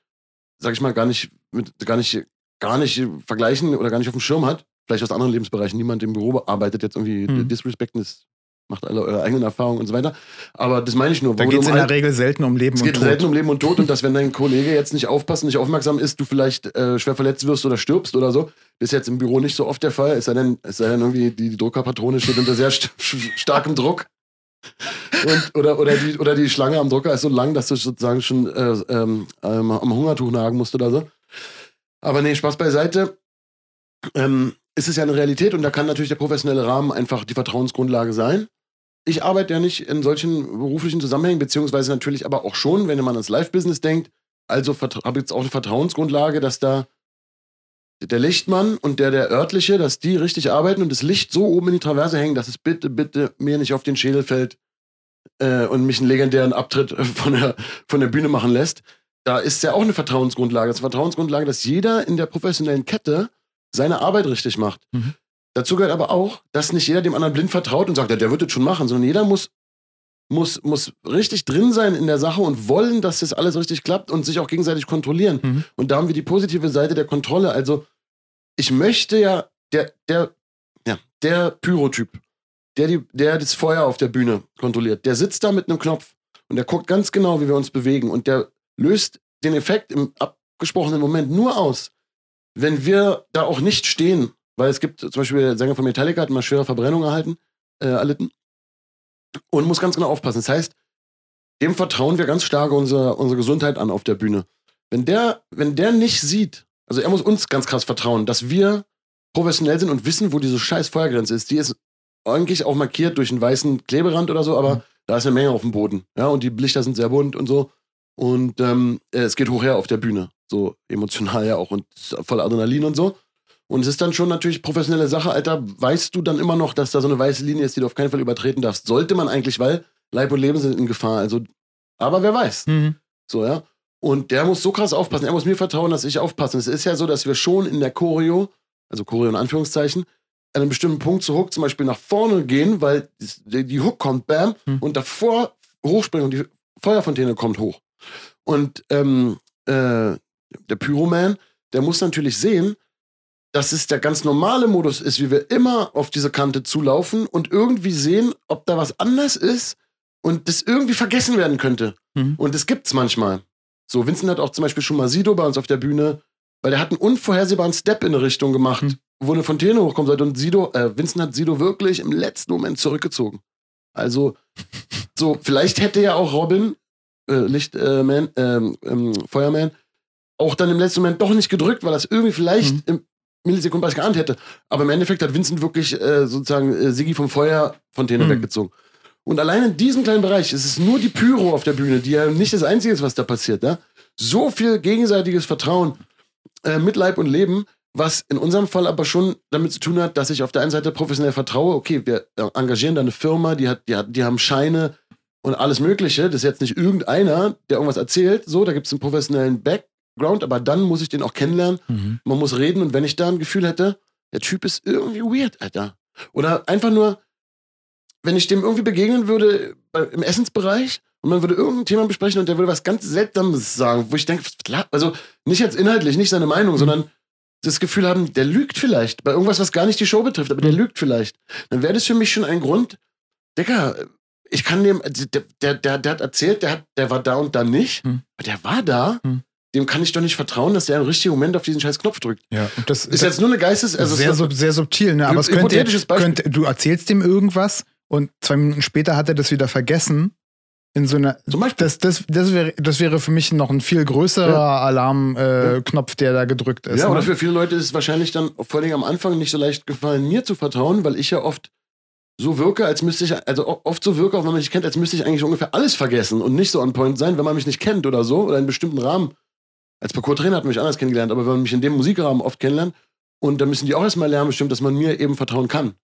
sag ich mal, gar nicht, mit, gar nicht, gar nicht vergleichen oder gar nicht auf dem Schirm hat. Vielleicht aus anderen Lebensbereichen. Niemand im Büro arbeitet jetzt irgendwie
Mhm.
disrespekten, das macht alle eure eigenen Erfahrungen und so weiter. Aber das meine ich nur.
Da geht es
um
in der
Al-
Regel selten um Leben
es
und
geht
Tod.
selten um Leben und Tod und dass, wenn dein Kollege jetzt nicht aufpasst, nicht aufmerksam ist, du vielleicht äh, schwer verletzt wirst oder stirbst oder so. Das ist jetzt im Büro nicht so oft der Fall. Es sei denn, es sei denn irgendwie, die, die Druckerpatrone steht unter sehr st starkem Druck. Und, oder, oder, die, oder die Schlange am Drucker ist so lang, dass du sozusagen schon äh, ähm, ähm, am Hungertuch nagen musst oder so. Aber nee, Spaß beiseite. Ähm, ist es ja eine Realität und da kann natürlich der professionelle Rahmen einfach die Vertrauensgrundlage sein. Ich arbeite ja nicht in solchen beruflichen Zusammenhängen, beziehungsweise natürlich aber auch schon, wenn man ans Live-Business denkt. Also habe jetzt auch eine Vertrauensgrundlage, dass da der Lichtmann und der, der örtliche, dass die richtig arbeiten und das Licht so oben in die Traverse hängen, dass es bitte, bitte mir nicht auf den Schädel fällt äh, und mich einen legendären Abtritt von der, von der Bühne machen lässt. Da ist ja auch eine Vertrauensgrundlage. Das ist eine Vertrauensgrundlage, dass jeder in der professionellen Kette seine Arbeit richtig macht. Mhm. Dazu gehört aber auch, dass nicht jeder dem anderen blind vertraut und sagt, ja, der wird es schon machen, sondern jeder muss, muss, muss richtig drin sein in der Sache und wollen, dass das alles richtig klappt und sich auch gegenseitig kontrollieren. Mhm. Und da haben wir die positive Seite der Kontrolle. Also ich möchte ja, der, der, ja, der Pyrotyp, der, die, der das Feuer auf der Bühne kontrolliert, der sitzt da mit einem Knopf und der guckt ganz genau, wie wir uns bewegen und der löst den Effekt im abgesprochenen Moment nur aus, wenn wir da auch nicht stehen, weil es gibt zum Beispiel der Sänger von Metallica hat mal schwere Verbrennung erhalten, äh, erlitten und muss ganz genau aufpassen. Das heißt, dem vertrauen wir ganz stark unsere, unsere Gesundheit an auf der Bühne. Wenn der, wenn der nicht sieht, also er muss uns ganz krass vertrauen, dass wir professionell sind und wissen, wo diese scheiß Feuergrenze ist. Die ist eigentlich auch markiert durch einen weißen Kleberand oder so, aber mhm. da ist eine Menge auf dem Boden. Ja, und die Lichter sind sehr bunt und so. Und ähm, es geht hoch her auf der Bühne. So emotional ja auch und voll Adrenalin und so. Und es ist dann schon natürlich professionelle Sache, Alter. Weißt du dann immer noch, dass da so eine weiße Linie ist, die du auf keinen Fall übertreten darfst? Sollte man eigentlich, weil Leib und Leben sind in Gefahr. Also, aber wer weiß. Mhm. So, ja. Und der muss so krass aufpassen. Er muss mir vertrauen, dass ich aufpasse. Es ist ja so, dass wir schon in der Choreo, also Choreo in Anführungszeichen, an einem bestimmten Punkt zu Hook zum Beispiel nach vorne gehen, weil die, die Hook kommt, bam, mhm. und davor hochspringen und die Feuerfontäne kommt hoch. Und ähm, äh, der Pyroman, der muss natürlich sehen, dass es der ganz normale Modus ist, wie wir immer auf diese Kante zulaufen und irgendwie sehen, ob da was anders ist und das irgendwie vergessen werden könnte. Mhm. Und das gibt's manchmal. So, Vincent hat auch zum Beispiel schon mal Sido bei uns auf der Bühne, weil der hat einen unvorhersehbaren Step in eine Richtung gemacht, mhm. wo eine Fontäne hochkommen sollte. Und Sido, äh, Vincent hat Sido wirklich im letzten Moment zurückgezogen. Also, so, vielleicht hätte ja auch Robin, äh, Lichtman, äh, ähm, Feuerman, auch dann im letzten Moment doch nicht gedrückt, weil das irgendwie vielleicht mhm. im Millisekunden was geahnt hätte. Aber im Endeffekt hat Vincent wirklich äh, sozusagen äh, Sigi vom Feuerfontäne mhm. weggezogen. Und allein in diesem kleinen Bereich ist es nur die Pyro auf der Bühne, die ja nicht das Einzige ist, was da passiert. Ja? So viel gegenseitiges Vertrauen, äh, mit Leib und Leben, was in unserem Fall aber schon damit zu tun hat, dass ich auf der einen Seite professionell vertraue, okay, wir äh, engagieren da eine Firma, die, hat, die, hat, die haben Scheine und alles Mögliche. Das ist jetzt nicht irgendeiner, der irgendwas erzählt. So, da gibt es einen professionellen Back Background, aber dann muss ich den auch kennenlernen. Mhm. Man muss reden und wenn ich da ein Gefühl hätte, der Typ ist irgendwie weird, Alter. Oder einfach nur, wenn ich dem irgendwie begegnen würde äh, im Essensbereich und man würde irgendein Thema besprechen und der würde was ganz Seltsames sagen, wo ich denke, also nicht jetzt inhaltlich, nicht seine Meinung, mhm. sondern das Gefühl haben, der lügt vielleicht bei irgendwas, was gar nicht die Show betrifft, aber der mhm. lügt vielleicht. Dann wäre das für mich schon ein Grund, Digga, ich kann dem, der, der, der, der hat erzählt, der, hat, der war da und da nicht, mhm. aber der war da. Mhm dem kann ich doch nicht vertrauen, dass der im richtigen Moment auf diesen scheiß Knopf drückt.
Ja, das
ist jetzt nur eine Geistes... Also
sehr, sub, sehr subtil, ne? Aber es könnte, könnte, du erzählst dem irgendwas und zwei Minuten später hat er das wieder vergessen. In so einer. Zum Beispiel. Das, das, das, wäre, das wäre für mich noch ein viel größerer ja. Alarmknopf, äh, der da gedrückt ist.
Ja, ne? oder für viele Leute ist es wahrscheinlich dann vor allem am Anfang nicht so leicht gefallen, mir zu vertrauen, weil ich ja oft so wirke, als müsste ich, also oft so wirke, auch wenn man mich kennt, als müsste ich eigentlich ungefähr alles vergessen und nicht so on point sein, wenn man mich nicht kennt oder so, oder in einem bestimmten Rahmen als Parcours-Trainer hat man mich anders kennengelernt, aber wenn man mich in dem Musikrahmen oft kennenlernt, und da müssen die auch erstmal lernen, bestimmt, dass man mir eben vertrauen kann.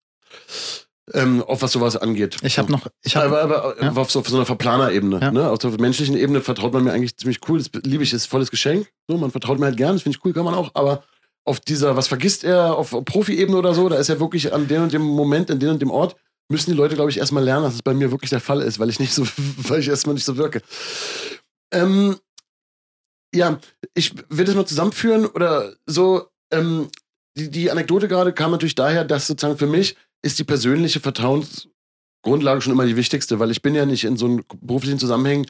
Ähm, auf was sowas angeht.
Ich habe noch. Ich hab,
aber, aber ja. auf, so, auf so einer Verplaner-Ebene. Ja. Ne? Auf der menschlichen Ebene vertraut man mir eigentlich ziemlich cool. Das liebe ich, ist volles Geschenk. So, man vertraut mir halt gern, das finde ich cool, kann man auch. Aber auf dieser, was vergisst er, auf Profi-Ebene oder so, da ist er wirklich an dem und dem Moment, in dem und dem Ort, müssen die Leute, glaube ich, erstmal lernen, dass es bei mir wirklich der Fall ist, weil ich nicht so, weil ich erstmal nicht so wirke. Ähm, ja, ich will das mal zusammenführen oder so. Ähm, die, die Anekdote gerade kam natürlich daher, dass sozusagen für mich ist die persönliche Vertrauensgrundlage schon immer die wichtigste, weil ich bin ja nicht in so einem beruflichen Zusammenhang,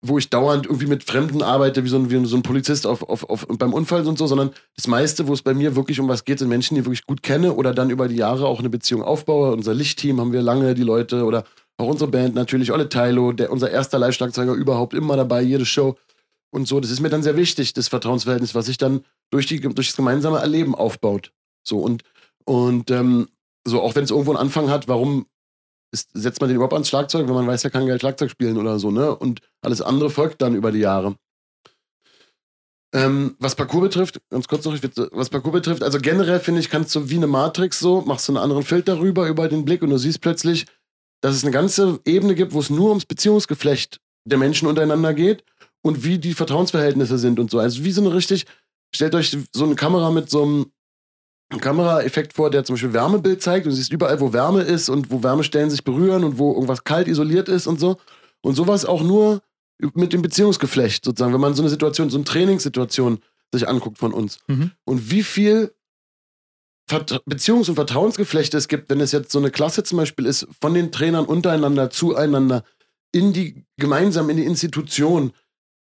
wo ich dauernd irgendwie mit Fremden arbeite, wie so ein, wie so ein Polizist auf, auf, auf, beim Unfall und so, sondern das meiste, wo es bei mir wirklich um was geht, sind Menschen, die ich wirklich gut kenne oder dann über die Jahre auch eine Beziehung aufbaue. Unser Lichtteam haben wir lange, die Leute oder Auch unsere Band natürlich, Olle Tylo, der, unser erster Live-Schlagzeuger überhaupt, immer dabei, jede Show und so. Das ist mir dann sehr wichtig, das Vertrauensverhältnis, was sich dann durch, die, durch das gemeinsame Erleben aufbaut. So und, und ähm, so, auch wenn es irgendwo einen Anfang hat, warum ist, setzt man den überhaupt ans Schlagzeug, wenn man weiß, er kann geil Schlagzeug spielen oder so, ne? Und alles andere folgt dann über die Jahre. Ähm, was Parcours betrifft, ganz kurz noch, was Parcours betrifft, also generell finde ich, kannst du wie eine Matrix so, machst du einen anderen Filter rüber über den Blick und du siehst plötzlich, dass es eine ganze Ebene gibt, wo es nur ums Beziehungsgeflecht der Menschen untereinander geht und wie die Vertrauensverhältnisse sind und so. Also wie so eine richtig, stellt euch so eine Kamera mit so einem Kameraeffekt vor, der zum Beispiel Wärmebild zeigt. Du siehst überall, wo Wärme ist und wo Wärmestellen sich berühren und wo irgendwas kalt isoliert ist und so. Und sowas auch nur mit dem Beziehungsgeflecht sozusagen, wenn man so eine Situation, so eine Trainingssituation sich anguckt von uns. Mhm. Und wie viel Vert Beziehungs- und Vertrauensgeflechte es gibt, wenn es jetzt so eine Klasse zum Beispiel ist, von den Trainern untereinander, zueinander, in die gemeinsam in die Institution,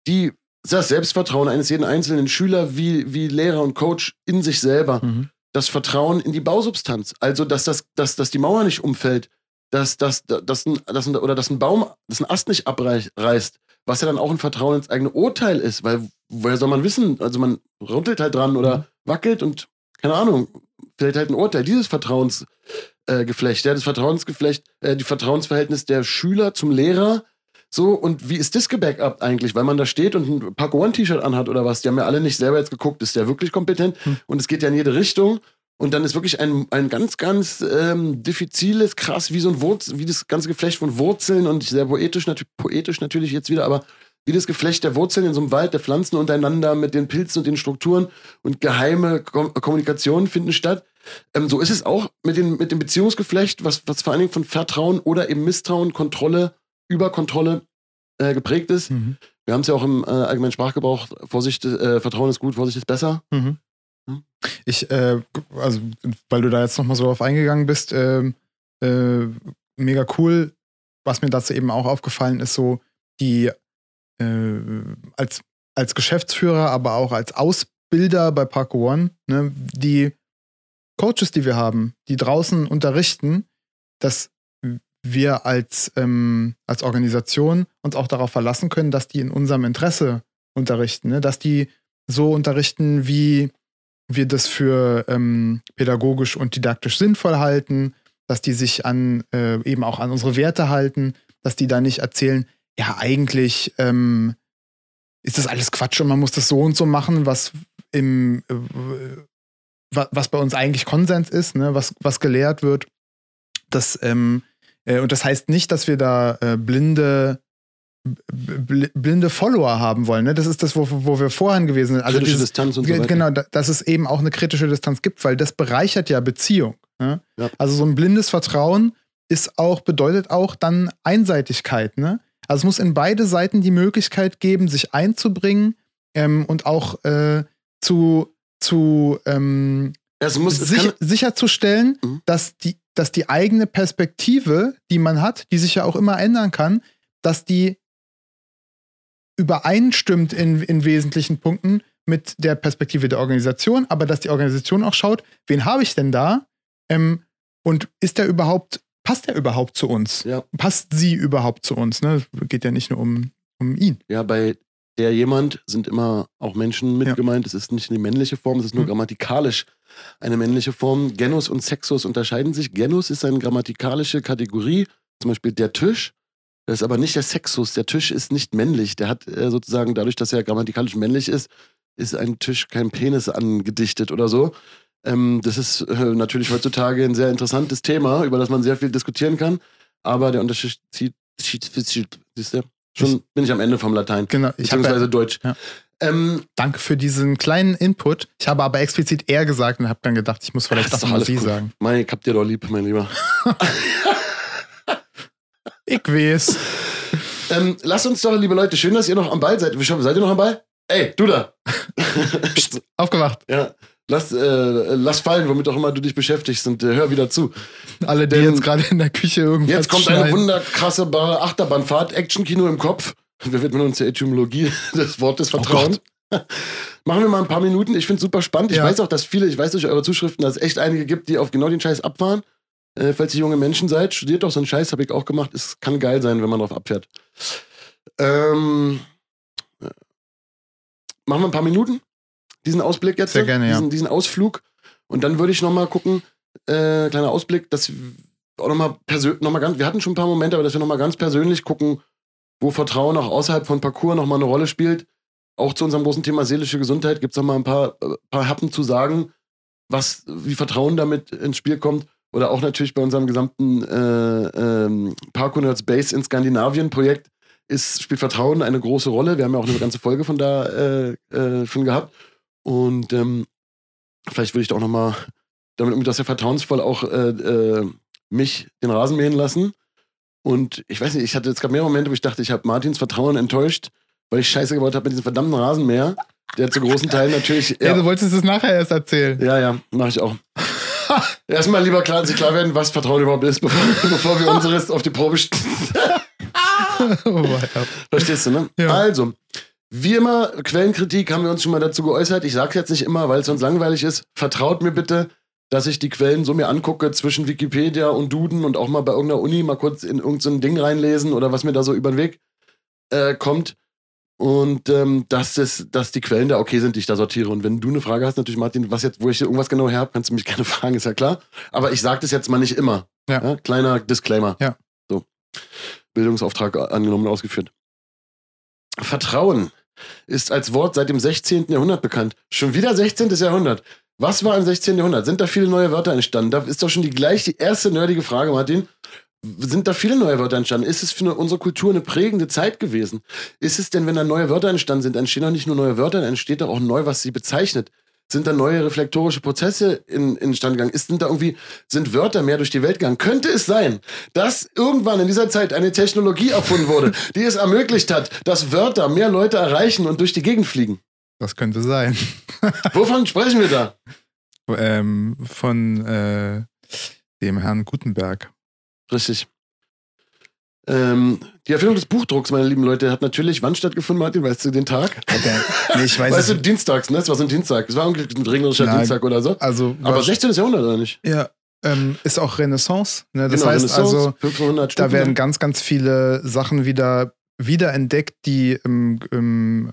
die das Selbstvertrauen eines jeden einzelnen Schüler wie, wie Lehrer und Coach in sich selber, mhm. das Vertrauen in die Bausubstanz, also dass, das, dass, dass die Mauer nicht umfällt, dass, dass, dass, ein, dass ein, oder dass ein Baum, dass ein Ast nicht abreißt, was ja dann auch ein Vertrauen ins eigene Urteil ist, weil woher soll man wissen? Also man rüttelt halt dran oder mhm. wackelt und keine Ahnung, fällt halt ein Urteil. Dieses Vertrauensgeflecht, äh, ja, das Vertrauensgeflecht, äh, die Vertrauensverhältnis der Schüler zum Lehrer, so, und wie ist das gebackupt eigentlich? Weil man da steht und ein Paco One-T-Shirt anhat oder was? Die haben ja alle nicht selber jetzt geguckt, ist der wirklich kompetent? Hm. Und es geht ja in jede Richtung. Und dann ist wirklich ein, ein ganz, ganz ähm, diffiziles, krass, wie so ein Wurzel, wie das ganze Geflecht von Wurzeln und sehr poetisch, nat poetisch natürlich jetzt wieder, aber wie das Geflecht der Wurzeln in so einem Wald, der Pflanzen untereinander mit den Pilzen und den Strukturen und geheime Kom Kommunikationen finden statt. Ähm, so ist es auch mit, den, mit dem Beziehungsgeflecht, was, was vor allen Dingen von Vertrauen oder eben Misstrauen, Kontrolle Überkontrolle äh, geprägt ist. Mhm. Wir haben es ja auch im äh, allgemeinen Sprachgebrauch, Vorsicht, äh, Vertrauen ist gut, Vorsicht ist besser. Mhm.
Ja. Ich, äh, also, weil du da jetzt nochmal so drauf eingegangen bist, ähm, äh, mega cool. Was mir dazu eben auch aufgefallen ist, so die äh, als, als Geschäftsführer, aber auch als Ausbilder bei Parko One, ne, die Coaches, die wir haben, die draußen unterrichten, dass wir als, ähm, als Organisation uns auch darauf verlassen können, dass die in unserem Interesse unterrichten, ne? dass die so unterrichten, wie wir das für ähm, pädagogisch und didaktisch sinnvoll halten, dass die sich an äh, eben auch an unsere Werte halten, dass die da nicht erzählen, ja, eigentlich ähm, ist das alles Quatsch und man muss das so und so machen, was im äh, was bei uns eigentlich Konsens ist, ne? was, was gelehrt wird. Das ähm, äh, und das heißt nicht, dass wir da äh, blinde blinde Follower haben wollen. Ne? Das ist das, wo, wo wir vorhin gewesen sind.
Also kritische dieses, Distanz und so weiter.
Genau, dass es eben auch eine kritische Distanz gibt, weil das bereichert ja Beziehung. Ne? Ja. Also so ein blindes Vertrauen ist auch, bedeutet auch dann Einseitigkeit. Ne? Also es muss in beide Seiten die Möglichkeit geben, sich einzubringen ähm, und auch äh, zu, zu ähm,
muss,
sich, sicherzustellen, mhm. dass die dass die eigene Perspektive, die man hat, die sich ja auch immer ändern kann, dass die übereinstimmt in, in wesentlichen Punkten mit der Perspektive der Organisation, aber dass die Organisation auch schaut, wen habe ich denn da? Ähm, und ist der überhaupt, passt der überhaupt zu uns?
Ja.
Passt sie überhaupt zu uns? Ne? Geht ja nicht nur um, um ihn.
Ja, bei der jemand sind immer auch Menschen mit ja. gemeint. Es ist nicht eine männliche Form, es ist nur mhm. grammatikalisch eine männliche Form. Genus und Sexus unterscheiden sich. Genus ist eine grammatikalische Kategorie, zum Beispiel der Tisch. Das ist aber nicht der Sexus. Der Tisch ist nicht männlich. Der hat äh, sozusagen, dadurch, dass er grammatikalisch männlich ist, ist ein Tisch kein Penis angedichtet oder so. Ähm, das ist äh, natürlich heutzutage ein sehr interessantes Thema, über das man sehr viel diskutieren kann. Aber der Unterschied, siehst du, Schon bin ich am Ende vom Latein.
Genau.
Ich beziehungsweise ja, Deutsch. Ja.
Ähm, Danke für diesen kleinen Input. Ich habe aber explizit er gesagt und habe dann gedacht, ich muss vielleicht doch mal sie sagen.
Mein, ich hab dir doch lieb, mein Lieber.
ich weiß.
Ähm, lasst uns doch, liebe Leute, schön, dass ihr noch am Ball seid. Seid ihr noch am Ball? Ey, du da.
Aufgewacht.
Ja. Lass, äh, lass fallen, womit auch immer du dich beschäftigst und äh, hör wieder zu.
Alle, die Denn jetzt gerade in der Küche irgendwas
Jetzt kommt schneiden. eine wunderkrasse Achterbahnfahrt, Actionkino im Kopf. Wir widmen uns der Etymologie des Wortes oh Vertrauen. Oh Machen wir mal ein paar Minuten. Ich finde es super spannend. Ich ja. weiß auch, dass viele, ich weiß durch eure Zuschriften, dass es echt einige gibt, die auf genau den Scheiß abfahren. Äh, falls ihr junge Menschen seid, studiert doch so einen Scheiß, habe ich auch gemacht. Es kann geil sein, wenn man drauf abfährt. Ähm, äh, machen wir ein paar Minuten? Diesen Ausblick jetzt?
Sehr gerne, ja.
diesen, diesen Ausflug. Und dann würde ich nochmal gucken, äh, kleiner Ausblick, dass wir auch nochmal persönlich, noch mal ganz, wir hatten schon ein paar Momente, aber dass wir nochmal ganz persönlich gucken, wo Vertrauen auch außerhalb von Parcours nochmal eine Rolle spielt. Auch zu unserem großen Thema seelische Gesundheit gibt es nochmal ein paar, äh, paar Happen zu sagen, was, wie Vertrauen damit ins Spiel kommt. Oder auch natürlich bei unserem gesamten äh, ähm, Parkour Nerds Base in Skandinavien Projekt ist, spielt Vertrauen eine große Rolle. Wir haben ja auch eine ganze Folge von da äh, äh, schon gehabt. Und ähm, vielleicht würde ich da auch nochmal, damit irgendwie das ja vertrauensvoll auch äh, äh, mich den Rasen mähen lassen. Und ich weiß nicht, ich hatte jetzt gerade mehrere Momente, wo ich dachte, ich habe Martins Vertrauen enttäuscht, weil ich Scheiße gebaut habe mit diesem verdammten Rasenmäher, der zu großen Teilen natürlich.
Ja, du wolltest es nachher erst erzählen.
Ja, ja, mache ich auch. Erstmal lieber klar, sich klar werden, was Vertrauen überhaupt ist, bevor, bevor wir unseres auf die Probe stellen.
Oh.
Verstehst du, ne?
Ja.
Also, wie immer, Quellenkritik haben wir uns schon mal dazu geäußert. Ich sage jetzt nicht immer, weil es sonst langweilig ist. Vertraut mir bitte, dass ich die Quellen so mir angucke zwischen Wikipedia und Duden und auch mal bei irgendeiner Uni mal kurz in irgendein so Ding reinlesen oder was mir da so über den Weg äh, kommt. Und ähm, dass, das, dass die Quellen da okay sind, die ich da sortiere. Und wenn du eine Frage hast, natürlich, Martin, was jetzt, wo ich irgendwas genau her habe, kannst du mich gerne fragen, ist ja klar. Aber ich sage das jetzt mal nicht immer.
Ja.
Kleiner Disclaimer.
Ja.
So. Bildungsauftrag angenommen und ausgeführt. Vertrauen ist als Wort seit dem 16. Jahrhundert bekannt. Schon wieder 16. Jahrhundert. Was war im 16. Jahrhundert? Sind da viele neue Wörter entstanden? Da ist doch schon die gleich die erste nerdige Frage, Martin. Sind da viele neue Wörter entstanden? Ist es für unsere Kultur eine prägende Zeit gewesen? Ist es denn, wenn da neue Wörter entstanden sind, entstehen doch nicht nur neue Wörter, dann entsteht doch auch neu, was sie bezeichnet. Sind da neue reflektorische Prozesse in, in Stand gegangen? Ist, sind da irgendwie, sind Wörter mehr durch die Welt gegangen? Könnte es sein, dass irgendwann in dieser Zeit eine Technologie erfunden wurde, die es ermöglicht hat, dass Wörter mehr Leute erreichen und durch die Gegend fliegen?
Das könnte sein.
Wovon sprechen wir da?
ähm, von äh, dem Herrn Gutenberg.
Richtig. Ähm, die Erfindung des Buchdrucks, meine lieben Leute, hat natürlich wann stattgefunden, Martin? Weißt du den Tag?
Nee, ich weiß
weißt du,
es.
dienstags, ne? Das war so ein Dienstag. Das war ein regnerischer. Dienstag oder so.
Also,
Aber
was-
16. Jahrhundert oder nicht?
ja, ähm, ist auch Renaissance. Ne? Das
Genau,
heißt also,
1500
da werden ganz, ganz viele Sachen wieder wiederentdeckt, die im, im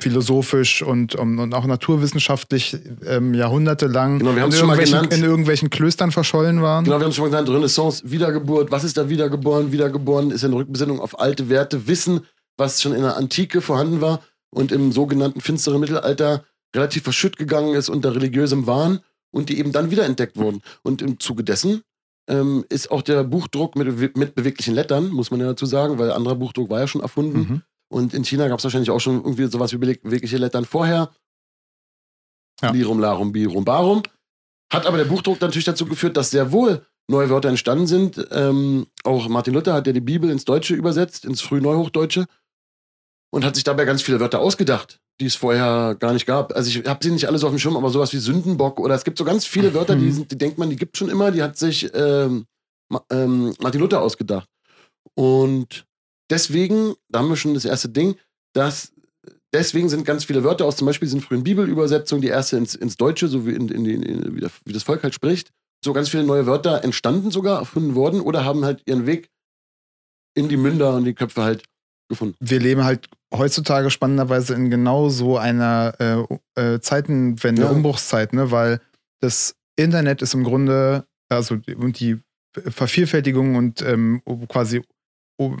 philosophisch und, um, und auch naturwissenschaftlich ähm, jahrhundertelang
Genau, wir
in, irgendwelchen, in irgendwelchen Klöstern verschollen waren.
Genau, wir haben es schon mal genannt, Renaissance, Wiedergeburt. Was ist da wiedergeboren? Wiedergeboren ist eine Rückbesinnung auf alte Werte, Wissen, was schon in der Antike vorhanden war und im sogenannten finsteren Mittelalter relativ verschütt gegangen ist unter religiösem Wahn und die eben dann wiederentdeckt wurden. Und im Zuge dessen ähm, ist auch der Buchdruck mit, mit beweglichen Lettern, muss man ja dazu sagen, weil anderer Buchdruck war ja schon erfunden.
Mhm.
Und in China gab es wahrscheinlich auch schon irgendwie sowas wie bewegliche Lettern vorher.
Ja.
Lirum, Larum, Birum, Barum. Hat aber der Buchdruck natürlich dazu geführt, dass sehr wohl neue Wörter entstanden sind. Ähm, auch Martin Luther hat ja die Bibel ins Deutsche übersetzt, ins Frühneuhochdeutsche. Und hat sich dabei ganz viele Wörter ausgedacht, die es vorher gar nicht gab. Also ich habe sie nicht alle so auf dem Schirm, aber sowas wie Sündenbock oder es gibt so ganz viele Wörter, die,
Mhm.
sind, die denkt man, die gibt schon immer, die hat sich ähm, ähm, Martin Luther ausgedacht. Und deswegen, da haben wir schon das erste Ding, dass deswegen sind ganz viele Wörter aus zum Beispiel diesen frühen Bibelübersetzungen, die erste ins, ins Deutsche, so wie, in, in, in, wie, das Volk halt spricht, so ganz viele neue Wörter entstanden sogar, erfunden worden oder haben halt ihren Weg in die Münder und die Köpfe halt gefunden.
wir leben halt heutzutage spannenderweise in genau so einer äh, äh, Zeitenwende,
Ja.
Umbruchszeit, ne? weil das Internet ist im Grunde, also die- und die Vervielfältigung und ähm, quasi oh,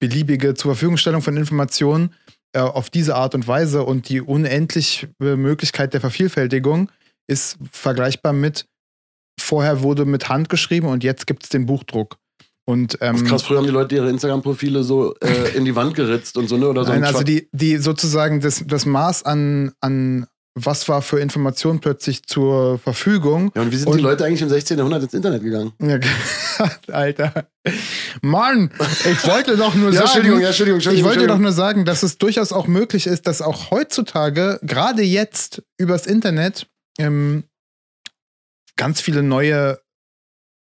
beliebige zur Verfügungstellung von Informationen äh, auf diese Art und Weise und die unendliche Möglichkeit der Vervielfältigung ist vergleichbar mit vorher wurde mit Hand geschrieben und jetzt gibt es den Buchdruck. Und,
Das
ähm,
ist krass, früher haben die Leute ihre Instagram-Profile so äh, in die Wand geritzt und so, ne? Oder so
Nein,
ein
also die, die sozusagen das, das Maß an, an was war für Informationen plötzlich zur Verfügung.
ja, und wie sind
und-
die Leute eigentlich im 16. Jahrhundert ins Internet gegangen?
Ja, Alter. Mann, ich wollte doch nur
Ja,
sagen.
Entschuldigung, ja, Entschuldigung,
Ich
Entschuldigung.
wollte doch nur sagen, dass es durchaus auch möglich ist, dass auch heutzutage, gerade jetzt übers Internet, ähm, ganz viele neue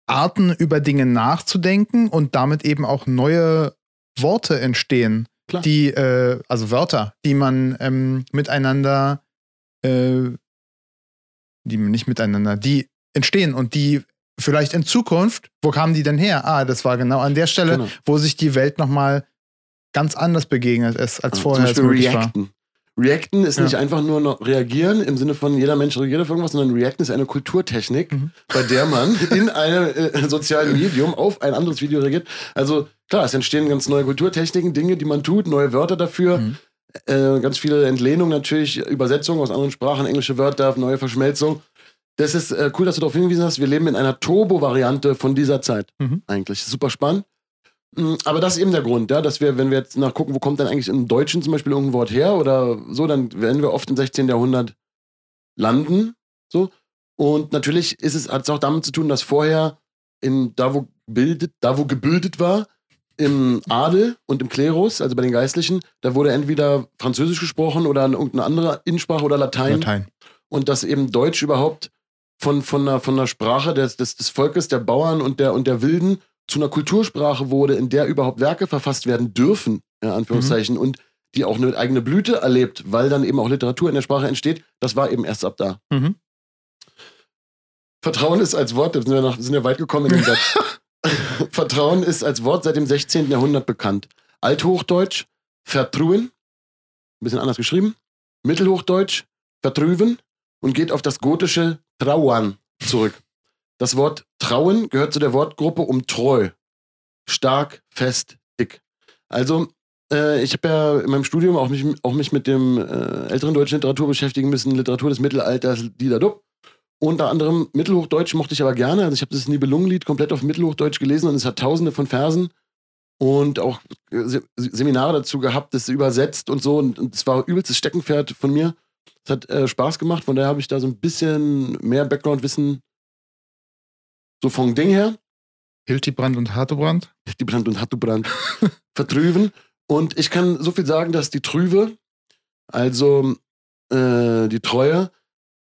Arten über Dinge nachzudenken und damit eben auch neue Worte entstehen,
Klar.
die, äh, also Wörter, die man ähm, miteinander, äh, die nicht miteinander, die entstehen und die vielleicht in Zukunft, wo kamen die denn her? Ah, das war genau an der Stelle,
Genau.
wo sich die Welt nochmal ganz anders begegnet ist, als
Ja,
vorher
zum Beispiel
möglich war.
reacten. Reacten ist
Ja.
nicht einfach nur noch reagieren im Sinne von jeder Mensch reagiert auf irgendwas, sondern Reacten ist eine Kulturtechnik,
Mhm.
bei der man in einem äh, sozialen Medium auf ein anderes Video reagiert. Also klar, es entstehen ganz neue Kulturtechniken, Dinge, die man tut, neue Wörter dafür,
Mhm.
Äh, ganz viele Entlehnungen natürlich, Übersetzungen aus anderen Sprachen, englische Wörter, neue Verschmelzung. Das ist äh, cool, dass du darauf hingewiesen hast. Wir leben in einer Turbo-Variante von dieser Zeit.
Mhm.
Eigentlich super spannend. Mm, Aber das ist eben der Grund, ja, dass wir, wenn wir jetzt nachgucken, wo kommt denn eigentlich im Deutschen zum Beispiel irgendein Wort her oder so, dann werden wir oft im 16. Jahrhundert landen. So. Und natürlich ist es, hat es auch damit zu tun, dass vorher in, da, wo bildet, da wo gebildet war, im Adel und im Klerus, also bei den Geistlichen, da wurde entweder Französisch gesprochen oder irgendeine andere Insprache oder Latein
Latein.
und dass eben Deutsch überhaupt von, von, einer, von einer Sprache des, des, des Volkes, der Bauern und der, und der Wilden zu einer Kultursprache wurde, in der überhaupt Werke verfasst werden dürfen, ja, Anführungszeichen, und die auch eine eigene Blüte erlebt, weil dann eben auch Literatur in der Sprache entsteht, das war eben erst ab da.
Mhm.
Vertrauen ist als Wort, da sind wir, noch, sind wir weit gekommen in dem Satz. Vertrauen ist als Wort seit dem 16. Jahrhundert bekannt. Althochdeutsch, vertruen, ein bisschen anders geschrieben. Mittelhochdeutsch, vertrüven und geht auf das gotische trauern zurück. Das Wort trauen gehört zu der Wortgruppe um treu. Stark, fest, dick. Also, äh, ich habe ja in meinem Studium auch mich, auch mich mit dem äh, älteren deutschen Literatur beschäftigen müssen, Literatur des Mittelalters, Didadub. Unter anderem Mittelhochdeutsch mochte ich aber gerne. Also ich habe das Nibelungenlied komplett auf Mittelhochdeutsch gelesen und es hat tausende von Versen und auch äh, Se Seminare dazu gehabt, das übersetzt und so. Und es war übelstes Steckenpferd von mir. Es hat äh, Spaß gemacht, von daher habe ich da so ein bisschen mehr Background-Wissen so vom Ding her.
Hiltibrand und Hartebrand.
Die Brand und Hattubrand vertrüben. Und ich kann so viel sagen, dass die Trüve, also äh, die Treue,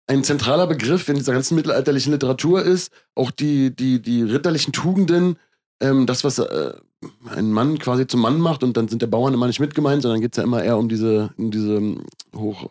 ein zentraler Begriff in dieser ganzen mittelalterlichen Literatur ist. Auch die, die, die ritterlichen Tugenden, ähm, das, was äh, ein Mann quasi zum Mann macht, und dann sind der Bauern immer nicht mit gemeint, sondern geht es ja immer eher um diese, um diese ähm, hoch,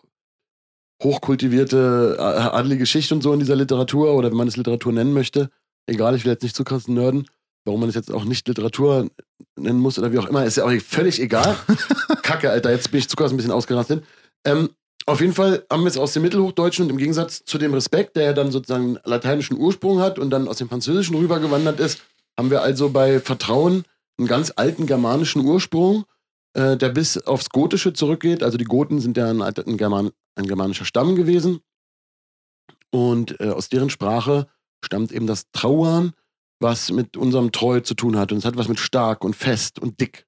hochkultivierte adlige Geschichte und so in dieser Literatur, oder wenn man es Literatur nennen möchte. Egal, ich will jetzt nicht zu krass nerden. Warum man es jetzt auch nicht Literatur nennen muss oder wie auch immer, ist ja auch völlig egal. Kacke, Alter, jetzt bin ich zu krass ein bisschen ausgerastet. Ähm, auf jeden Fall haben wir es aus dem Mittelhochdeutschen und im Gegensatz zu dem Respekt, der ja dann sozusagen lateinischen Ursprung hat und dann aus dem Französischen rübergewandert ist, haben wir also bei Vertrauen einen ganz alten germanischen Ursprung, äh, der bis aufs Gotische zurückgeht. Also die Goten sind ja ein, ein, German, ein germanischer Stamm gewesen. Und äh, aus deren Sprache stammt eben das Trauern, was mit unserem Treu zu tun hat. Und es hat was mit stark und fest und dick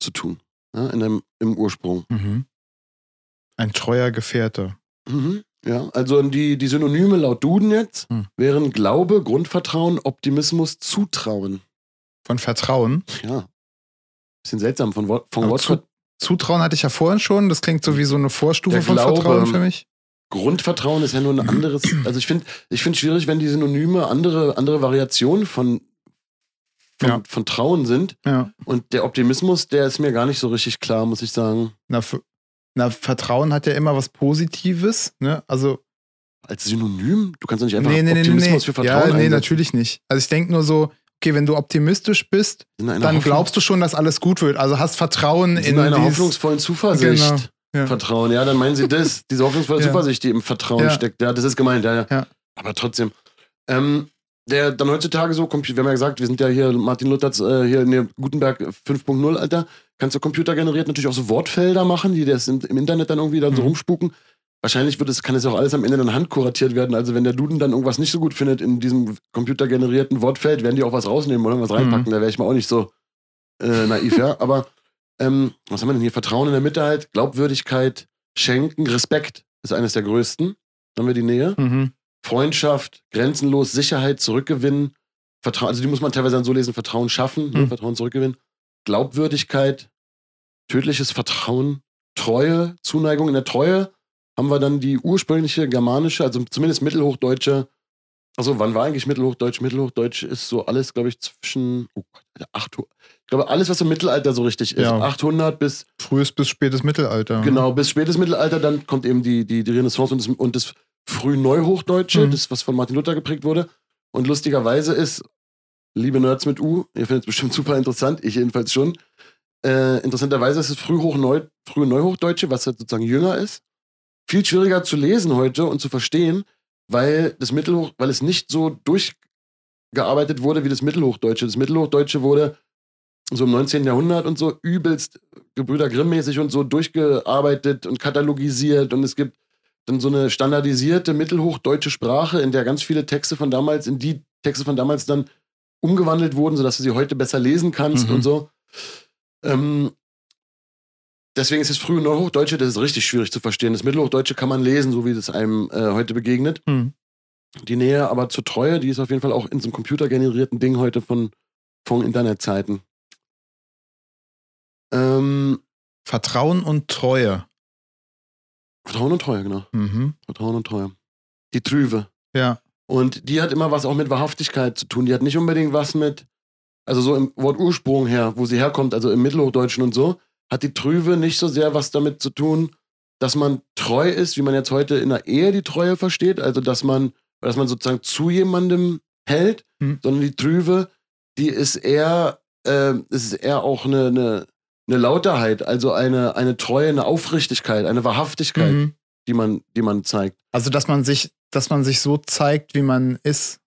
zu tun. Ja, in dem, Im Ursprung.
Mhm. Ein treuer Gefährte.
Mhm. Ja, also die, die Synonyme laut Duden jetzt
Hm.
wären Glaube, Grundvertrauen, Optimismus, Zutrauen.
Von Vertrauen.
Ja. Bisschen seltsam von, Wort- von
Aber
Wort.
zu- Zutrauen hatte ich ja vorhin schon. Das klingt so wie so eine Vorstufe
Der
von
Glaube-
Vertrauen für mich.
Grundvertrauen ist ja nur ein anderes. Also ich finde ich find schwierig, wenn die Synonyme andere, andere Variationen von, von,
Ja.
von Trauen sind.
Ja.
Und der Optimismus, der ist mir gar nicht so richtig klar, muss ich sagen.
Na, für, na, Vertrauen hat ja immer was Positives. Ne? Also,
Als Synonym? Du kannst doch nicht einfach
nee, nee, nee, nee,
Optimismus
nee.
für Vertrauen
Ja, nee,
einsetzen.
natürlich nicht. Also, ich denke nur so, okay, wenn du optimistisch bist, dann
Hoffnung-
glaubst du schon, dass alles gut wird. Also hast Vertrauen
in
in
einer
dieses-
hoffnungsvollen Zuversicht.
Genau, ja.
Vertrauen, ja, dann meinen sie das, diese hoffnungsvolle
Ja.
Zuversicht, die im Vertrauen
Ja.
steckt. Ja, das ist gemeint, ja, ja.
Ja.
Aber trotzdem. Ähm, der dann heutzutage so, wir haben ja gesagt, wir sind ja hier, Martin Luthers, äh, hier in der Gutenberg 5.0, Alter, kannst du computergeneriert natürlich auch so Wortfelder machen, die das im, im Internet dann irgendwie dann so
Mhm.
rumspuken. Wahrscheinlich wird es, kann es auch alles am Ende dann handkuratiert werden. Also wenn der Duden dann irgendwas nicht so gut findet in diesem computergenerierten Wortfeld, werden die auch was rausnehmen oder was reinpacken.
Mhm.
Da wäre ich mal auch nicht so äh, naiv, ja. Aber ähm, was haben wir denn hier? Vertrauen in der Mitte halt, Glaubwürdigkeit, Schenken, Respekt ist eines der größten. Dann haben wir die Nähe.
Mhm.
Freundschaft, grenzenlos, Sicherheit zurückgewinnen. Vertrauen, also die muss man teilweise dann so lesen, Vertrauen schaffen, ne?
Mhm.
Vertrauen zurückgewinnen. Glaubwürdigkeit, tödliches Vertrauen, Treue, Zuneigung. In der Treue haben wir dann die ursprüngliche germanische, also zumindest mittelhochdeutsche. Also wann war eigentlich Mittelhochdeutsch? Mittelhochdeutsch ist so alles, glaube ich, zwischen oh Gott, Alter, 800. Ich glaube, alles, was im Mittelalter so richtig ist.
Ja.
800 bis
Frühes bis spätes Mittelalter.
Genau, bis spätes Mittelalter, dann kommt eben die, die, die Renaissance und das, und das Frühneuhochdeutsche,
Mhm.
das, was von Martin Luther geprägt wurde. Und lustigerweise ist, liebe Nerds mit U, ihr findet es bestimmt super interessant, ich jedenfalls schon. Äh, interessanterweise ist es Frühneu frühe Neuhochdeutsche, was halt sozusagen jünger ist. Viel schwieriger zu lesen heute und zu verstehen, weil das Mittelhoch, weil es nicht so durchgearbeitet wurde wie das Mittelhochdeutsche. Das Mittelhochdeutsche wurde so im 19. Jahrhundert und so übelst Gebrüder Grimm-mäßig und so durchgearbeitet und katalogisiert und es gibt dann so eine standardisierte mittelhochdeutsche Sprache, in der ganz viele Texte von damals, in die Texte von damals dann umgewandelt wurden, sodass du sie heute besser lesen kannst
Mhm.
und so. Ähm, deswegen ist das frühe Neuhochdeutsche, das ist richtig schwierig zu verstehen. Das Mittelhochdeutsche kann man lesen, so wie das einem äh, heute begegnet.
Hm.
Die Nähe aber zur Treue, die ist auf jeden Fall auch in so einem computergenerierten Ding heute von, von Internetzeiten. Ähm,
Vertrauen und Treue.
Vertrauen und Treue, genau.
Mhm.
Vertrauen und Treue. Die Trüve.
Ja.
Und die hat immer was auch mit Wahrhaftigkeit zu tun. Die hat nicht unbedingt was mit, also so im Wort Ursprung her, wo sie herkommt, also im Mittelhochdeutschen und so, hat die Trüve nicht so sehr was damit zu tun, dass man treu ist, wie man jetzt heute in der Ehe die Treue versteht, also dass man, dass man sozusagen zu jemandem hält,
Hm.
sondern die Trüve, die ist eher, äh, es ist eher auch eine, eine, eine Lauterheit, also eine, eine Treue, eine Aufrichtigkeit, eine Wahrhaftigkeit,
Mhm.
die man, die man zeigt.
Also, dass man sich, dass man sich so zeigt, wie man ist.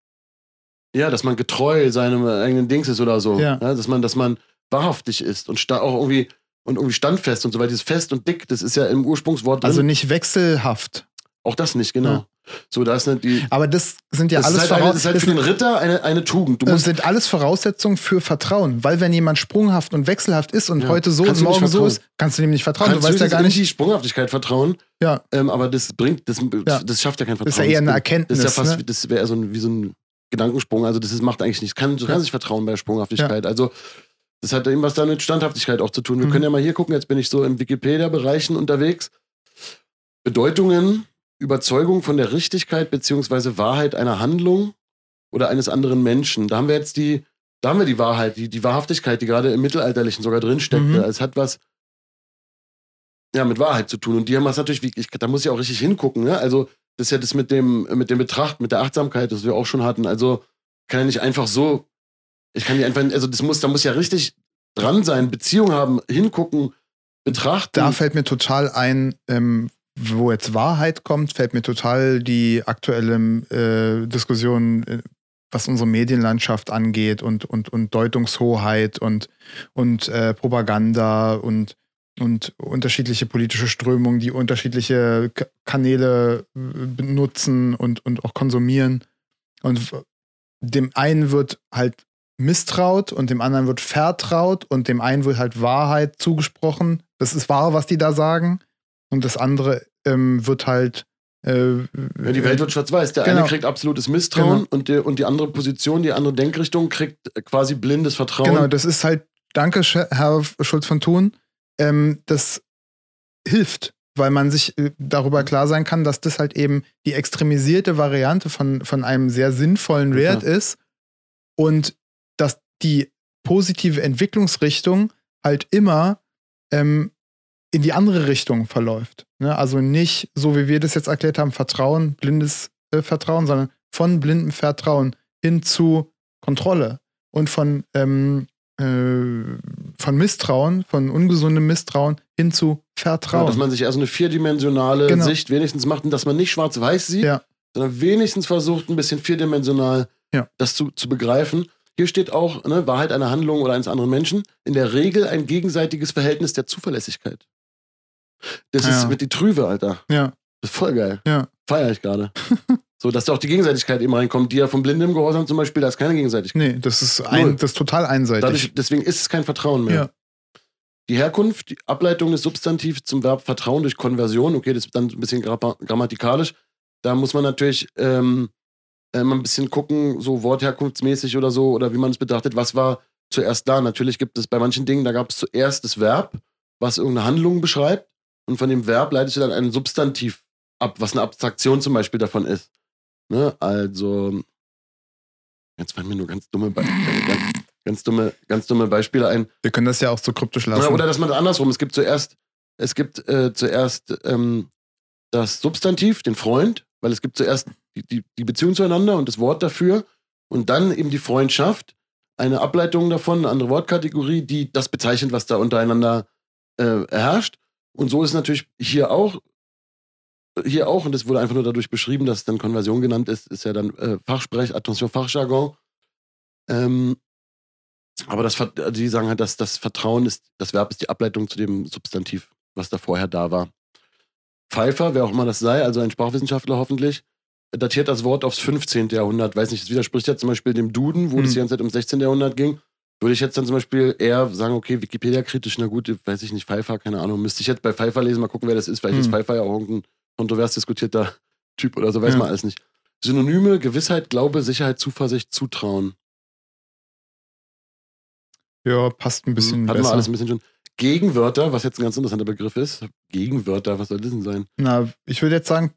Ja, dass man getreu seinem eigenen Dings ist oder so.
Ja.
dass man, dass man wahrhaftig ist und auch irgendwie und irgendwie standfest und so, weil dieses fest und dick, das ist ja im Ursprungswort drin.
Also nicht wechselhaft.
auch das nicht, genau.
Ja.
So, da ist eine, die.
Aber das sind ja
das,
alles
ist halt eine, das ist halt
das
für den Ritter eine, eine Tugend. Du
das sind alles Voraussetzungen für Vertrauen. Weil wenn jemand sprunghaft und wechselhaft ist und
Ja.
heute so und morgen so ist, kannst du dem nicht vertrauen.
kannst
du weißt ja gar nicht.
die Sprunghaftigkeit vertrauen,
Ja,
ähm, aber das bringt, das,
Ja.
das schafft ja kein Vertrauen.
das ist ja eher eine
Das
Erkenntnis.
ist ja fast,
ne?
das wäre so ein, wie so ein Gedankensprung. Also das ist, macht eigentlich nichts. Kann, du kannst nicht vertrauen bei Sprunghaftigkeit. Also das hat eben was da mit Standhaftigkeit auch zu tun. Wir
Mhm.
können ja mal hier gucken. Jetzt bin ich so in Wikipedia-Bereichen unterwegs. Bedeutungen, Überzeugung von der Richtigkeit beziehungsweise Wahrheit einer Handlung oder eines anderen Menschen. Da haben wir jetzt die, da haben wir die Wahrheit, die, die Wahrhaftigkeit, die gerade im Mittelalterlichen sogar drin steckte.
Mhm.
Es hat was ja, mit Wahrheit zu tun. Und die haben was natürlich, wie, ich, da muss ich auch richtig hingucken. Ne? Also, das ist ja das mit dem, mit dem Betracht, mit der Achtsamkeit, das wir auch schon hatten. Also, kann ja nicht einfach so, ich kann nicht einfach, also, das muss, da muss ja richtig dran sein, Beziehung haben, hingucken, betrachten.
Da fällt mir total ein, ähm, wo jetzt Wahrheit kommt, fällt mir total die aktuelle äh, Diskussion, äh, was unsere Medienlandschaft angeht und, und, und Deutungshoheit und, und äh, Propaganda und, und unterschiedliche politische Strömungen, die unterschiedliche Kanäle äh, benutzen und, und auch konsumieren. Und dem einen wird halt misstraut und dem anderen wird vertraut und dem einen wird halt Wahrheit zugesprochen. Das ist wahr, was die da sagen. Und das andere ähm, wird halt. Äh,
Ja, die Welt wird schwarz-weiß. Der
Genau.
eine kriegt absolutes Misstrauen
Genau.
und, die, und die andere Position, die andere Denkrichtung kriegt quasi blindes Vertrauen.
Genau, das ist halt, danke, Herr Schulz von Thun, ähm, das hilft, weil man sich äh, darüber klar sein kann, dass das halt eben die extremisierte Variante von, von einem sehr sinnvollen
Ja,
Wert
klar.
ist und dass die positive Entwicklungsrichtung halt immer ähm, in die andere Richtung verläuft. Ne? Also nicht, so wie wir das jetzt erklärt haben, Vertrauen, blindes äh, Vertrauen, sondern von blindem Vertrauen hin zu Kontrolle und von, ähm, äh, von Misstrauen, von ungesundem Misstrauen hin zu
Ja,
Vertrauen.
dass man sich also eine vierdimensionale
Genau.
Sicht wenigstens macht und dass man nicht schwarz-weiß sieht,
Ja.
sondern wenigstens versucht, ein bisschen vierdimensional
Ja.
das zu, zu begreifen. Hier steht auch ne, Wahrheit einer Handlung oder eines anderen Menschen. In der Regel ein gegenseitiges Verhältnis der Zuverlässigkeit. Das
Ja.
ist mit die Trüve, Alter.
ja,
Das ist voll geil.
Ja.
Feier ich gerade. so, dass da auch die Gegenseitigkeit eben reinkommt, die ja vom blindem Gehorsam zum Beispiel, da ist keine Gegenseitigkeit.
nee, das ist, ein, das ist total einseitig.
Dadurch, deswegen ist es kein Vertrauen mehr.
Ja.
Die Herkunft, die Ableitung des Substantivs zum Verb Vertrauen durch Konversion, okay, das ist dann ein bisschen gra- grammatikalisch. Da muss man natürlich ähm, äh, mal ein bisschen gucken, so wortherkunftsmäßig oder so, oder wie man es betrachtet, was war zuerst da. Natürlich gibt es bei manchen Dingen, da gab es zuerst das Verb, was irgendeine Handlung beschreibt, und von dem Verb leitest du dann ein Substantiv ab, was eine Abstraktion zum Beispiel davon ist. Ne? Also, jetzt fallen mir nur ganz dumme, Be ganz, ganz, dumme, ganz dumme Beispiele ein.
Wir können das ja auch so kryptisch lassen.
Oder, oder dass man das andersrum, es gibt zuerst, es gibt äh, zuerst ähm, das Substantiv, den Freund, weil es gibt zuerst die, die, die Beziehung zueinander und das Wort dafür Und dann eben die Freundschaft, eine Ableitung davon, eine andere Wortkategorie, die das bezeichnet, was da untereinander äh, herrscht. Und so ist es natürlich hier auch. Hier auch, und das wurde einfach nur dadurch beschrieben, dass es dann Konversion genannt ist, ist ja dann äh, Fachsprech, Attention, Fachjargon. Ähm, aber das, die sagen halt, dass das Vertrauen ist, das Verb ist die Ableitung zu dem Substantiv, was da vorher da war. Pfeiffer, wer auch immer das sei, also ein Sprachwissenschaftler hoffentlich, datiert das Wort aufs 15. Jahrhundert. Weiß nicht, das widerspricht ja zum Beispiel dem Duden, wo hm. das die ganze Zeit ums 16. Jahrhundert ging. Würde ich jetzt dann zum Beispiel eher sagen, okay, Wikipedia-kritisch, na gut, weiß ich nicht, Pfeiffer, keine Ahnung. Müsste ich jetzt bei Pfeiffer lesen, mal gucken, wer das ist. Vielleicht hm. ist Pfeiffer ja auch irgendein kontrovers diskutierter Typ oder so, weiß ja. man alles nicht. Synonyme, Gewissheit, Glaube, Sicherheit, Zuversicht, Zutrauen.
Ja, passt ein bisschen
hm,
Hatten
wir alles ein bisschen schon. Gegenwörter, was jetzt ein ganz interessanter Begriff ist. Gegenwörter, was soll das denn sein?
Na, ich würde jetzt sagen,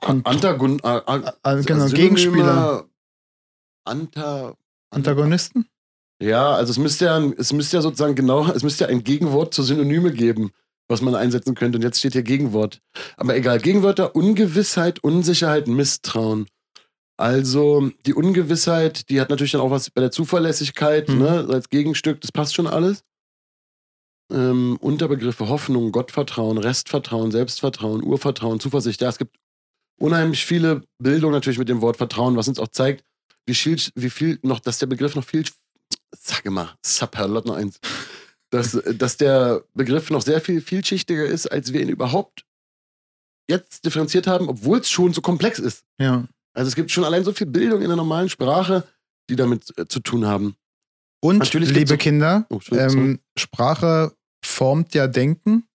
Kont Antagon äh,
äh, genau, Gegenspieler.
Anta
Antagonisten?
Ja, also es müsste ja, es müsste ja sozusagen genau, es müsste ja ein Gegenwort zur Synonyme geben, was man einsetzen könnte. Und jetzt steht hier Gegenwort. Aber egal, Gegenwörter, Ungewissheit, Unsicherheit, Misstrauen. Also die Ungewissheit, die hat natürlich dann auch was bei der Zuverlässigkeit, mhm. ne, als Gegenstück, das passt schon alles. Ähm, Unterbegriffe Hoffnung, Gottvertrauen, Restvertrauen, Selbstvertrauen, Urvertrauen, Zuversicht. Ja, es gibt unheimlich viele Bildungen natürlich mit dem Wort Vertrauen, was uns auch zeigt, wie viel, wie viel noch, dass der Begriff noch viel, sag mal, Sapperlot noch eins, dass, dass der Begriff noch sehr viel vielschichtiger ist, als wir ihn überhaupt jetzt differenziert haben, obwohl es schon so komplex ist.
Ja.
Also es gibt schon allein so viel Bildung in der normalen Sprache, die damit äh, zu tun haben.
Und, Natürlich liebe Kinder, oh, ähm, Sprache formt ja Denken.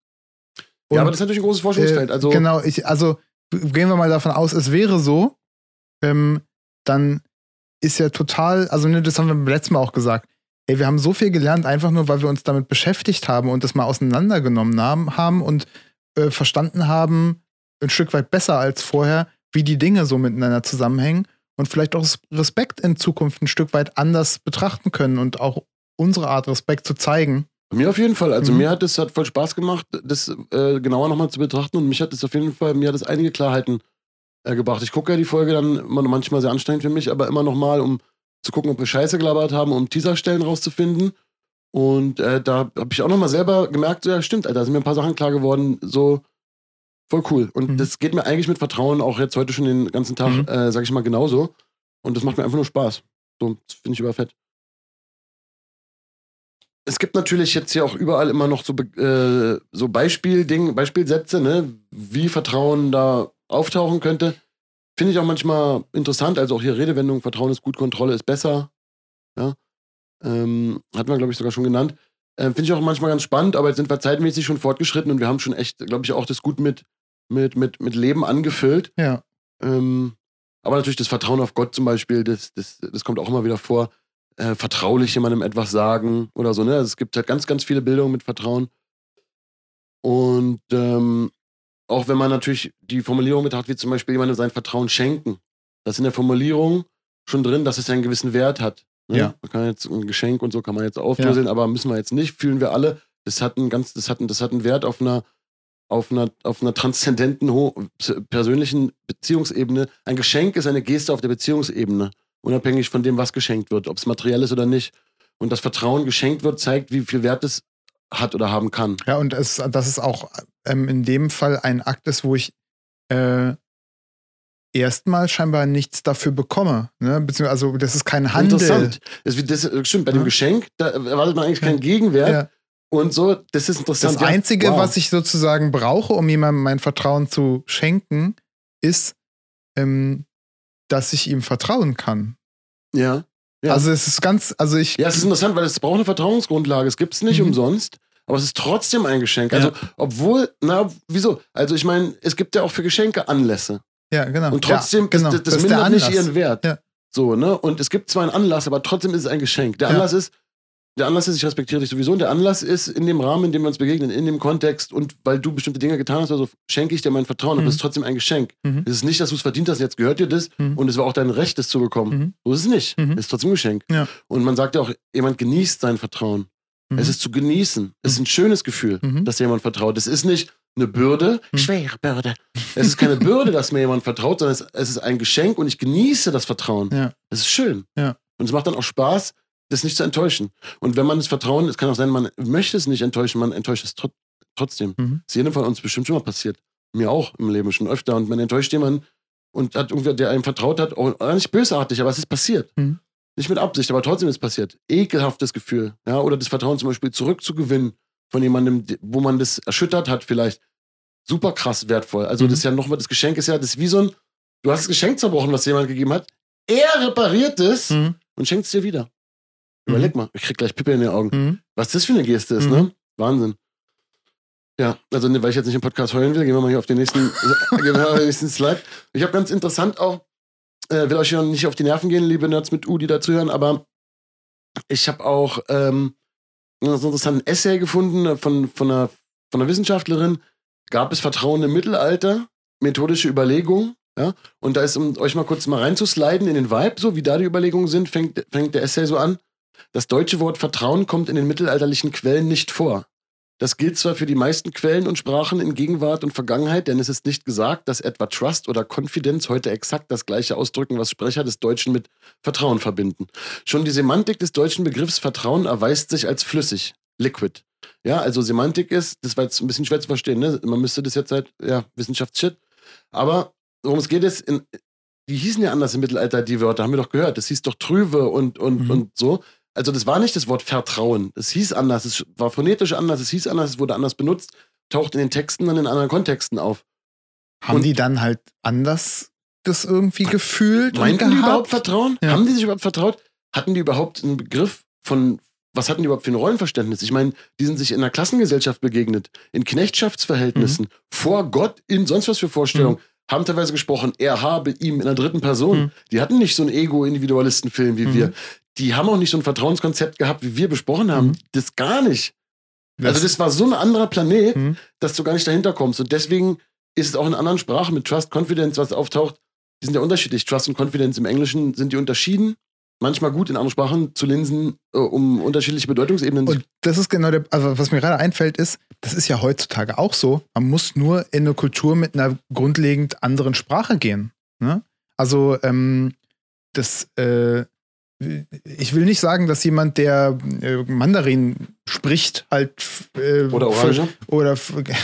Und, ja, aber das ist natürlich ein großes Forschungsfeld.
Äh,
also,
genau, ich, also gehen wir mal davon aus, es wäre so, ähm, dann ist ja total, also ne, das haben wir beim letzten Mal auch gesagt, ey, wir haben so viel gelernt, einfach nur, weil wir uns damit beschäftigt haben und das mal auseinandergenommen haben und äh, verstanden haben, ein Stück weit besser als vorher, wie die Dinge so miteinander zusammenhängen und vielleicht auch Respekt in Zukunft ein Stück weit anders betrachten können und auch unsere Art Respekt zu zeigen.
Mir auf jeden Fall. Also mhm. mir hat es hat voll Spaß gemacht, das äh, genauer nochmal zu betrachten und mich hat es auf jeden Fall, mir hat es einige Klarheiten äh, gebracht. Ich gucke ja die Folge dann immer, manchmal sehr anstrengend für mich, aber immer nochmal, um zu gucken, ob wir Scheiße gelabert haben, um Teaserstellen rauszufinden. Und äh, da habe ich auch nochmal selber gemerkt, ja stimmt, Alter, da sind mir ein paar Sachen klar geworden, so voll cool. Und mhm. das geht mir eigentlich mit Vertrauen auch jetzt heute schon den ganzen Tag, mhm. äh, sag ich mal, genauso. Und das macht mir einfach nur Spaß. So, das finde ich überfett es gibt natürlich jetzt hier auch überall immer noch so, äh, so Beispielding, Beispielsätze, ne, wie Vertrauen da auftauchen könnte. Finde ich auch manchmal interessant. Also auch hier Redewendung, Vertrauen ist gut, Kontrolle ist besser. Ja. Ähm, hatten wir, glaube ich, sogar schon genannt. Ähm, Finde ich auch manchmal ganz spannend, aber jetzt sind wir zeitmäßig schon fortgeschritten und wir haben schon echt, glaube ich, auch das gut mit, mit, mit, mit Leben angefüllt.
Ja.
Ähm, aber natürlich das Vertrauen auf Gott zum Beispiel, das, das, das kommt auch immer wieder vor äh, vertraulich jemandem etwas sagen oder so. Ne? Also es gibt halt ganz, ganz viele Bildungen mit Vertrauen. Und ähm, auch wenn man natürlich die Formulierung mit hat, wie zum Beispiel jemandem sein Vertrauen schenken, das ist in der Formulierung schon drin, dass es einen gewissen Wert hat. Ne?
Ja.
Man kann jetzt ein Geschenk und so kann man jetzt aufdröseln, ja. aber müssen wir jetzt nicht, fühlen wir alle. Das hat einen ganz, das hat, das hat einen Wert auf einer, auf einer, auf einer transzendenten, persönlichen Beziehungsebene. Ein Geschenk ist eine Geste auf der Beziehungsebene unabhängig von dem, was geschenkt wird, ob es materiell ist oder nicht. Und das Vertrauen geschenkt wird, zeigt, wie viel Wert es hat oder haben kann.
Ja, und es, dass es auch ähm, in dem Fall ein Akt ist, wo ich äh, erstmal scheinbar nichts dafür bekomme. Ne? Beziehungsweise, also das ist kein Handel.
Interessant. Das, das, stimmt, bei dem Geschenk, da erwartet man eigentlich keinen Gegenwert. Ja. Und so, das ist interessant.
Das Einzige, wow. was ich sozusagen brauche, um jemandem mein Vertrauen zu schenken, ist, ähm, dass ich ihm vertrauen kann.
Ja. ja.
Also es ist ganz, also ich.
Ja, es ist interessant, weil es braucht eine Vertrauensgrundlage. Es gibt es nicht mhm. umsonst. Aber es ist trotzdem ein Geschenk. Also, ja. obwohl, na, wieso? Also, ich meine, es gibt ja auch für Geschenke Anlässe.
Ja, genau.
Und trotzdem, ja, genau. das, das, das mindert nicht ihren Wert. Ja. So, ne? Und es gibt zwar einen Anlass, aber trotzdem ist es ein Geschenk. Der Anlass ist, der Anlass ist, ich respektiere dich sowieso, und der Anlass ist in dem Rahmen, in dem wir uns begegnen, in dem Kontext und weil du bestimmte Dinge getan hast, also schenke ich dir mein Vertrauen, mhm. aber es ist trotzdem ein Geschenk. Mhm. Es ist nicht, dass du es verdient hast, jetzt gehört dir das mhm. und es war auch dein Recht, es zu bekommen. Mhm. So ist es nicht.
Mhm.
Es ist trotzdem ein Geschenk.
Ja.
Und man sagt ja auch, jemand genießt sein Vertrauen. Mhm. Es ist zu genießen. Es ist ein schönes Gefühl, dass jemand vertraut. Es ist nicht, eine Bürde,
Hm.
schwere Bürde. Es ist keine Bürde, dass mir jemand vertraut, sondern es, es ist ein Geschenk und ich genieße das Vertrauen.
Ja.
Es ist schön.
Ja.
Und es macht dann auch Spaß, das nicht zu enttäuschen. Und wenn man das Vertrauen, es kann auch sein, man möchte es nicht enttäuschen, man enttäuscht es tro trotzdem.
Mhm.
Das ist jedem von uns bestimmt schon mal passiert. Mir auch im Leben schon öfter. Und man enttäuscht jemanden und hat irgendwer, der einem vertraut hat, auch nicht bösartig, aber es ist passiert.
Mhm.
Nicht mit Absicht, aber trotzdem ist es passiert. Ekelhaftes Gefühl. Ja, oder das Vertrauen zum Beispiel zurückzugewinnen von jemandem, wo man das erschüttert hat, vielleicht. Super krass wertvoll. Also,
Mhm.
das ist ja nochmal, das Geschenk ist ja, das ist wie so ein, du hast das Geschenk zerbrochen, was jemand gegeben hat. Er repariert es
Mhm.
und schenkt es dir wieder. Überleg mal, ich krieg gleich Pippe in den Augen.
Mhm.
Was das für eine Geste ist,
Mhm.
ne? Wahnsinn. Ja, also ne, weil ich jetzt nicht im Podcast heulen will, gehen wir mal hier auf den nächsten, auf den nächsten Slide. Ich habe ganz interessant auch, äh, will euch ja nicht auf die Nerven gehen, liebe Nerds mit U, die dazuhören, aber ich habe auch ähm, einen interessanten Essay gefunden äh, von, von, einer, von einer Wissenschaftlerin. Gab es Vertrauen im Mittelalter? Methodische Überlegung. Ja? Und da ist, um euch mal kurz mal reinzusliden in den Vibe, so wie da die Überlegungen sind, fängt, fängt der Essay so an. Das deutsche Wort Vertrauen kommt in den mittelalterlichen Quellen nicht vor. Das gilt zwar für die meisten Quellen und Sprachen in Gegenwart und Vergangenheit, denn es ist nicht gesagt, dass etwa Trust oder Confidence heute exakt das gleiche ausdrücken, was Sprecher des Deutschen mit Vertrauen verbinden. Schon die Semantik des deutschen Begriffs Vertrauen erweist sich als flüssig, liquid. Ja, also Semantik ist, das war jetzt ein bisschen schwer zu verstehen, ne? Man müsste das jetzt halt, ja, Wissenschaftsshit. Aber worum es geht ist, in, die hießen ja anders im Mittelalter, die Wörter, haben wir doch gehört. Das hieß doch Trüve und, und,
Mhm.
und so. Also das war nicht das Wort Vertrauen. Es hieß anders, es war phonetisch anders, es hieß anders, es wurde anders benutzt, taucht in den Texten dann in anderen Kontexten auf.
Haben
Und-
die dann halt anders das irgendwie gefühlt? und
Meinten die überhaupt Vertrauen?
Ja.
Haben die sich überhaupt vertraut? Hatten die überhaupt einen Begriff von, was hatten die überhaupt für ein Rollenverständnis? Ich meine, die sind sich in einer Klassengesellschaft begegnet, in Knechtschaftsverhältnissen, vor Gott, in sonst was für Vorstellungen. Haben teilweise gesprochen, er habe ihm in der dritten Person.
Mhm.
Die hatten nicht so einen Ego-Individualistenfilm wie
Mhm.
wir. Die haben auch nicht so ein Vertrauenskonzept gehabt, wie wir besprochen haben.
Mhm.
Das gar nicht. also das war so ein anderer Planet,
Mhm.
dass du gar nicht dahinter kommst. Und deswegen ist es auch in anderen Sprachen mit Trust, Confidence, was auftaucht, die sind ja unterschiedlich. Trust und Confidence im Englischen sind die unterschieden. Manchmal gut in anderen Sprachen zu linsen, äh, um unterschiedliche Bedeutungsebenen.
Und das ist genau der, also was mir gerade einfällt, ist, das ist ja heutzutage auch so. Man muss nur in eine Kultur mit einer grundlegend anderen Sprache gehen. Ne? Also, ähm, das, äh, ich will nicht sagen, dass jemand, der äh, Mandarin spricht, halt äh,
Oder Orange.
oder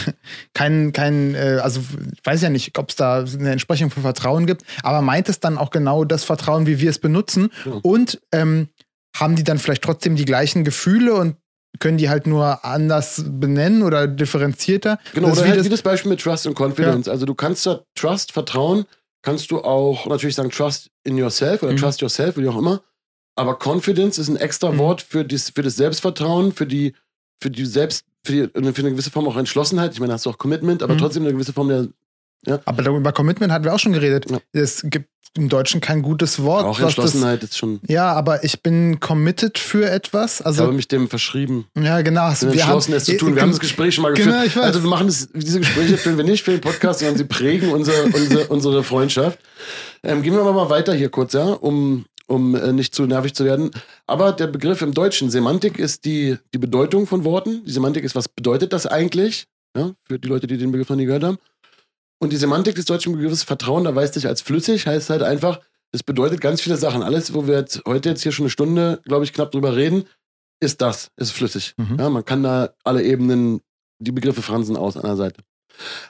kein, kein, äh, also ich weiß ja nicht, ob es da eine Entsprechung von Vertrauen gibt, aber meint es dann auch genau das Vertrauen, wie wir es benutzen?
Ja.
Und ähm, haben die dann vielleicht trotzdem die gleichen Gefühle und können die halt nur anders benennen oder differenzierter?
Genau,
Das
oder
wie
halt
das-
wie das Beispiel mit Trust und Confidence. Also du kannst da Trust, Vertrauen, kannst du auch natürlich sagen Trust in yourself oder
Mhm.
Trust yourself, wie auch immer. Aber Confidence ist ein extra
Mhm.
Wort für, dies, für das Selbstvertrauen, für die, für die Selbst, für, die, für eine gewisse Form auch Entschlossenheit. Ich meine, da hast du auch Commitment, aber
Mhm.
trotzdem eine gewisse Form der
Aber darüber- über Commitment hatten wir auch schon geredet.
Ja.
Es gibt im Deutschen kein gutes Wort.
auch
was das,
Entschlossenheit ist schon.
ja, aber ich bin committed für etwas.
Ich
Also,
habe mich dem verschrieben.
ja, genau. Also, wir
entschlossen,
haben,
es zu tun. Wir haben das Gespräch schon mal
Genau,
geführt.
ich weiß.
Also wir machen das, diese Gespräche führen wir nicht für den Podcast, sondern sie prägen unsere, unsere, unsere Freundschaft. Ähm, gehen wir aber mal weiter hier kurz, ja, um, um äh, nicht zu nervig zu werden. Aber der Begriff im Deutschen, Semantik ist die, die Bedeutung von Worten. Die Semantik ist, was bedeutet das eigentlich? Ja, für die Leute, die den Begriff noch nie gehört haben. Und die Semantik des deutschen Begriffs Vertrauen erweist sich als flüssig, heißt halt einfach, das bedeutet ganz viele Sachen. Alles, wo wir jetzt heute jetzt hier schon eine Stunde, glaube ich, knapp drüber reden, ist das, ist flüssig.
Mhm.
Ja, man kann da alle Ebenen, die Begriffe fransen aus an der Seite.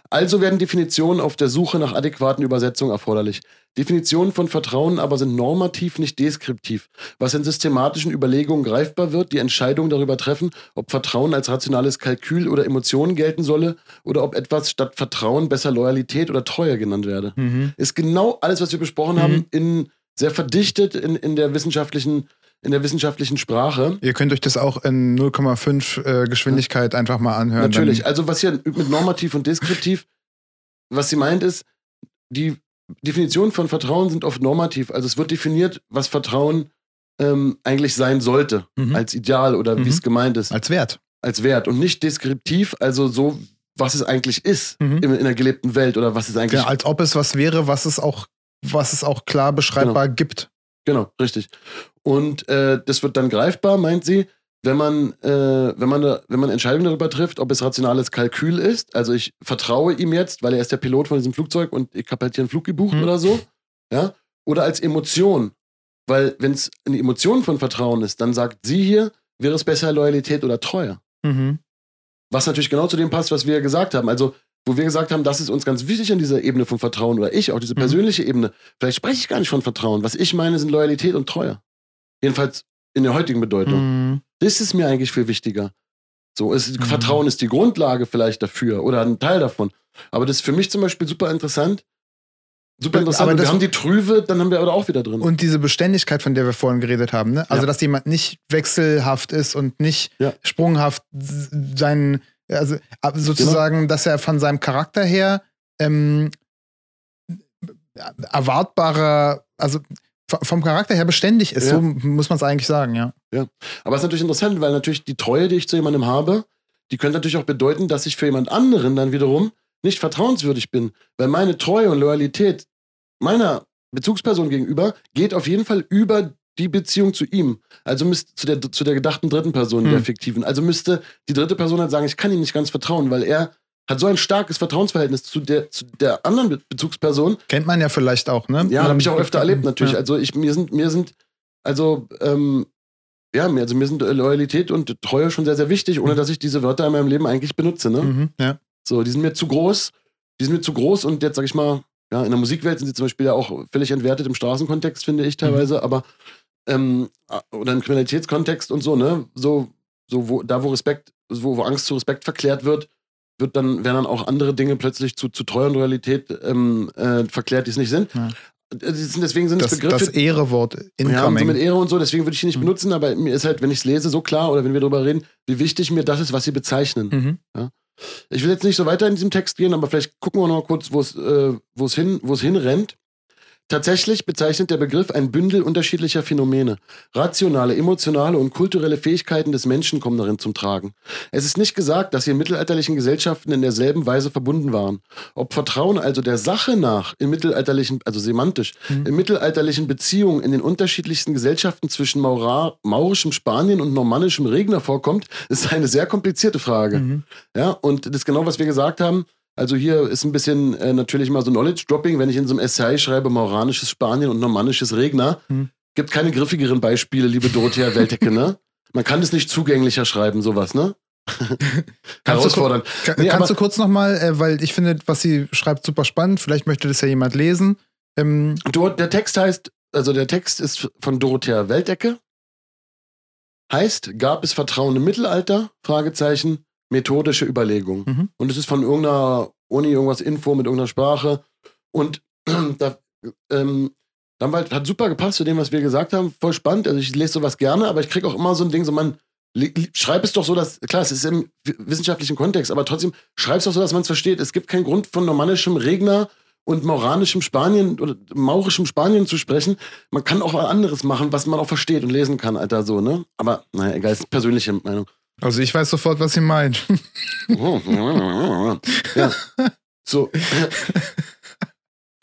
Also werden Definitionen auf der Suche nach adäquaten Übersetzungen erforderlich. Definitionen von Vertrauen aber sind normativ, nicht deskriptiv, was in systematischen Überlegungen greifbar wird, die Entscheidung darüber treffen, ob Vertrauen als rationales Kalkül oder Emotionen gelten solle oder ob etwas statt Vertrauen besser Loyalität oder Treue genannt werde.
Mhm.
Ist genau alles, was wir besprochen
Mhm.
haben, in, sehr verdichtet in, in, der wissenschaftlichen, in der wissenschaftlichen Sprache.
Ihr könnt euch das auch in 0,5 äh, Geschwindigkeit einfach mal anhören.
Natürlich.
Dann,
Also was hier mit normativ und deskriptiv, was sie meint ist, die Definitionen von Vertrauen sind oft normativ. Also es wird definiert, was Vertrauen ähm, eigentlich sein sollte,
Mhm.
als Ideal oder
Mhm.
wie es gemeint ist,
als Wert.
als Wert und nicht deskriptiv, also so, was es eigentlich ist
Mhm.
in, in der gelebten Welt oder was es eigentlich
Ja, als ob es was wäre, was es auch, was es auch klar beschreibbar gibt.
Genau, richtig. Und äh, das wird dann greifbar, meint sie, wenn man, äh, wenn man, wenn man Entscheidungen darüber trifft, ob es rationales Kalkül ist. Also ich vertraue ihm jetzt, weil er ist der Pilot von diesem Flugzeug und ich habe halt hier einen Flug gebucht
Mhm.
oder so. Ja? Oder als Emotion. Weil wenn es eine Emotion von Vertrauen ist, dann sagt sie hier, wäre es besser Loyalität oder Treue.
Mhm.
Was natürlich genau zu dem passt, was wir gesagt haben. Also, wo wir gesagt haben, das ist uns ganz wichtig an dieser Ebene von Vertrauen oder ich, auch diese
Mhm.
persönliche Ebene. Vielleicht spreche ich gar nicht von Vertrauen. Was ich meine, sind Loyalität und Treue. Jedenfalls in der heutigen Bedeutung.
Mhm.
Das ist mir eigentlich viel wichtiger. So, es,
Mhm.
Vertrauen ist die Grundlage vielleicht dafür oder ein Teil davon. Aber das ist für mich zum Beispiel super interessant. Super
Aber
interessant.
Das-
wir haben die Trüve, dann haben wir aber auch wieder drin.
Und diese Beständigkeit, von der wir vorhin geredet haben, ne? Also,
Ja.
dass jemand nicht wechselhaft ist und nicht
Ja.
sprunghaft seinen, also sozusagen,
Genau.
dass er von seinem Charakter her ähm, erwartbarer, also vom Charakter her beständig ist,
Ja.
so muss man es eigentlich sagen, ja.
Aber es ist natürlich interessant, weil natürlich die Treue, die ich zu jemandem habe, die könnte natürlich auch bedeuten, dass ich für jemand anderen dann wiederum nicht vertrauenswürdig bin. Weil meine Treue und Loyalität meiner Bezugsperson gegenüber geht auf jeden Fall über die Beziehung zu ihm. Also müsste zu der, zu der gedachten dritten Person,
Hm.
der fiktiven. Also müsste die dritte Person halt sagen, ich kann ihm nicht ganz vertrauen, weil er hat so ein starkes Vertrauensverhältnis zu der, zu der anderen Be Bezugsperson,
Kennt man ja vielleicht auch, ne?
ja, habe ich auch öfter erlebt natürlich.
Ja.
Also ich, mir sind, mir sind, also, ähm, ja, mir, also mir sind äh, Loyalität und Treue schon sehr, sehr wichtig, ohne
Mhm.
dass ich diese Wörter in meinem Leben eigentlich benutze. Ne?
Mhm, ja.
So, die sind mir zu groß, die sind mir zu groß und jetzt sag ich mal, ja, in der Musikwelt sind sie zum Beispiel ja auch völlig entwertet im Straßenkontext, finde ich teilweise, aber ähm, oder im Kriminalitätskontext und so, ne? So, so wo, da wo Respekt, wo, wo Angst zu Respekt verklärt wird, wird dann, werden dann auch andere Dinge plötzlich zu, zu Treue und Loyalität ähm, äh, verklärt, die es nicht sind.
Ja.
Äh, sind deswegen sind es
Das,
Begriffe,
das Ehrewort
ja,
incoming.
mit Ehre und so, deswegen würde ich die nicht
Mhm.
benutzen, aber mir ist halt, wenn ich es lese, so klar, oder wenn wir darüber reden, wie wichtig mir das ist, was sie bezeichnen.
mhm.
Ich will jetzt nicht so weiter in diesem Text gehen, aber vielleicht gucken wir noch mal kurz, wo es äh, es hin, wo es hinrennt. Tatsächlich bezeichnet der Begriff ein Bündel unterschiedlicher Phänomene. Rationale, emotionale und kulturelle Fähigkeiten des Menschen kommen darin zum Tragen. Es ist nicht gesagt, dass sie in mittelalterlichen Gesellschaften in derselben Weise verbunden waren. Ob Vertrauen also der Sache nach in mittelalterlichen, also semantisch,
Mhm.
in mittelalterlichen Beziehungen in den unterschiedlichsten Gesellschaften zwischen Maura, maurischem Spanien und normannischem Regner vorkommt, ist eine sehr komplizierte Frage.
Mhm.
Ja, und das ist genau, was wir gesagt haben. Also hier ist ein bisschen äh, natürlich mal so Knowledge-Dropping, wenn ich in so einem Essay schreibe, mauranisches Spanien und normannisches Regner.
Hm.
Gibt keine griffigeren Beispiele, liebe Dorothea Weltecke, ne? Man kann es nicht zugänglicher schreiben, sowas, ne? Herausfordernd.
Ka-
Nee,
Kannst du kurz nochmal, äh, weil ich finde, was sie schreibt, super spannend. Vielleicht möchte das ja jemand lesen. Ähm,
der Text heißt, also der Text ist von Dorothea Weltecke. Heißt, gab es Vertrauen im Mittelalter? Fragezeichen, methodische Überlegung.
Mhm.
Und es ist von irgendeiner Uni, irgendwas Info mit irgendeiner Sprache. Und da, ähm, dann halt, hat super gepasst zu dem, was wir gesagt haben. Voll spannend. Also ich lese sowas gerne, aber ich kriege auch immer so ein Ding, so man, schreib es doch so, dass, klar, es ist im wissenschaftlichen Kontext, aber trotzdem, schreib es doch so, dass man es versteht. Es gibt keinen Grund von normannischem Regner und mauranischem Spanien oder maurischem Spanien zu sprechen. Man kann auch was anderes machen, was man auch versteht und lesen kann, Alter, so, ne? Aber, naja, egal, ist persönliche Meinung.
Also ich weiß sofort, was sie meint.
ja. So.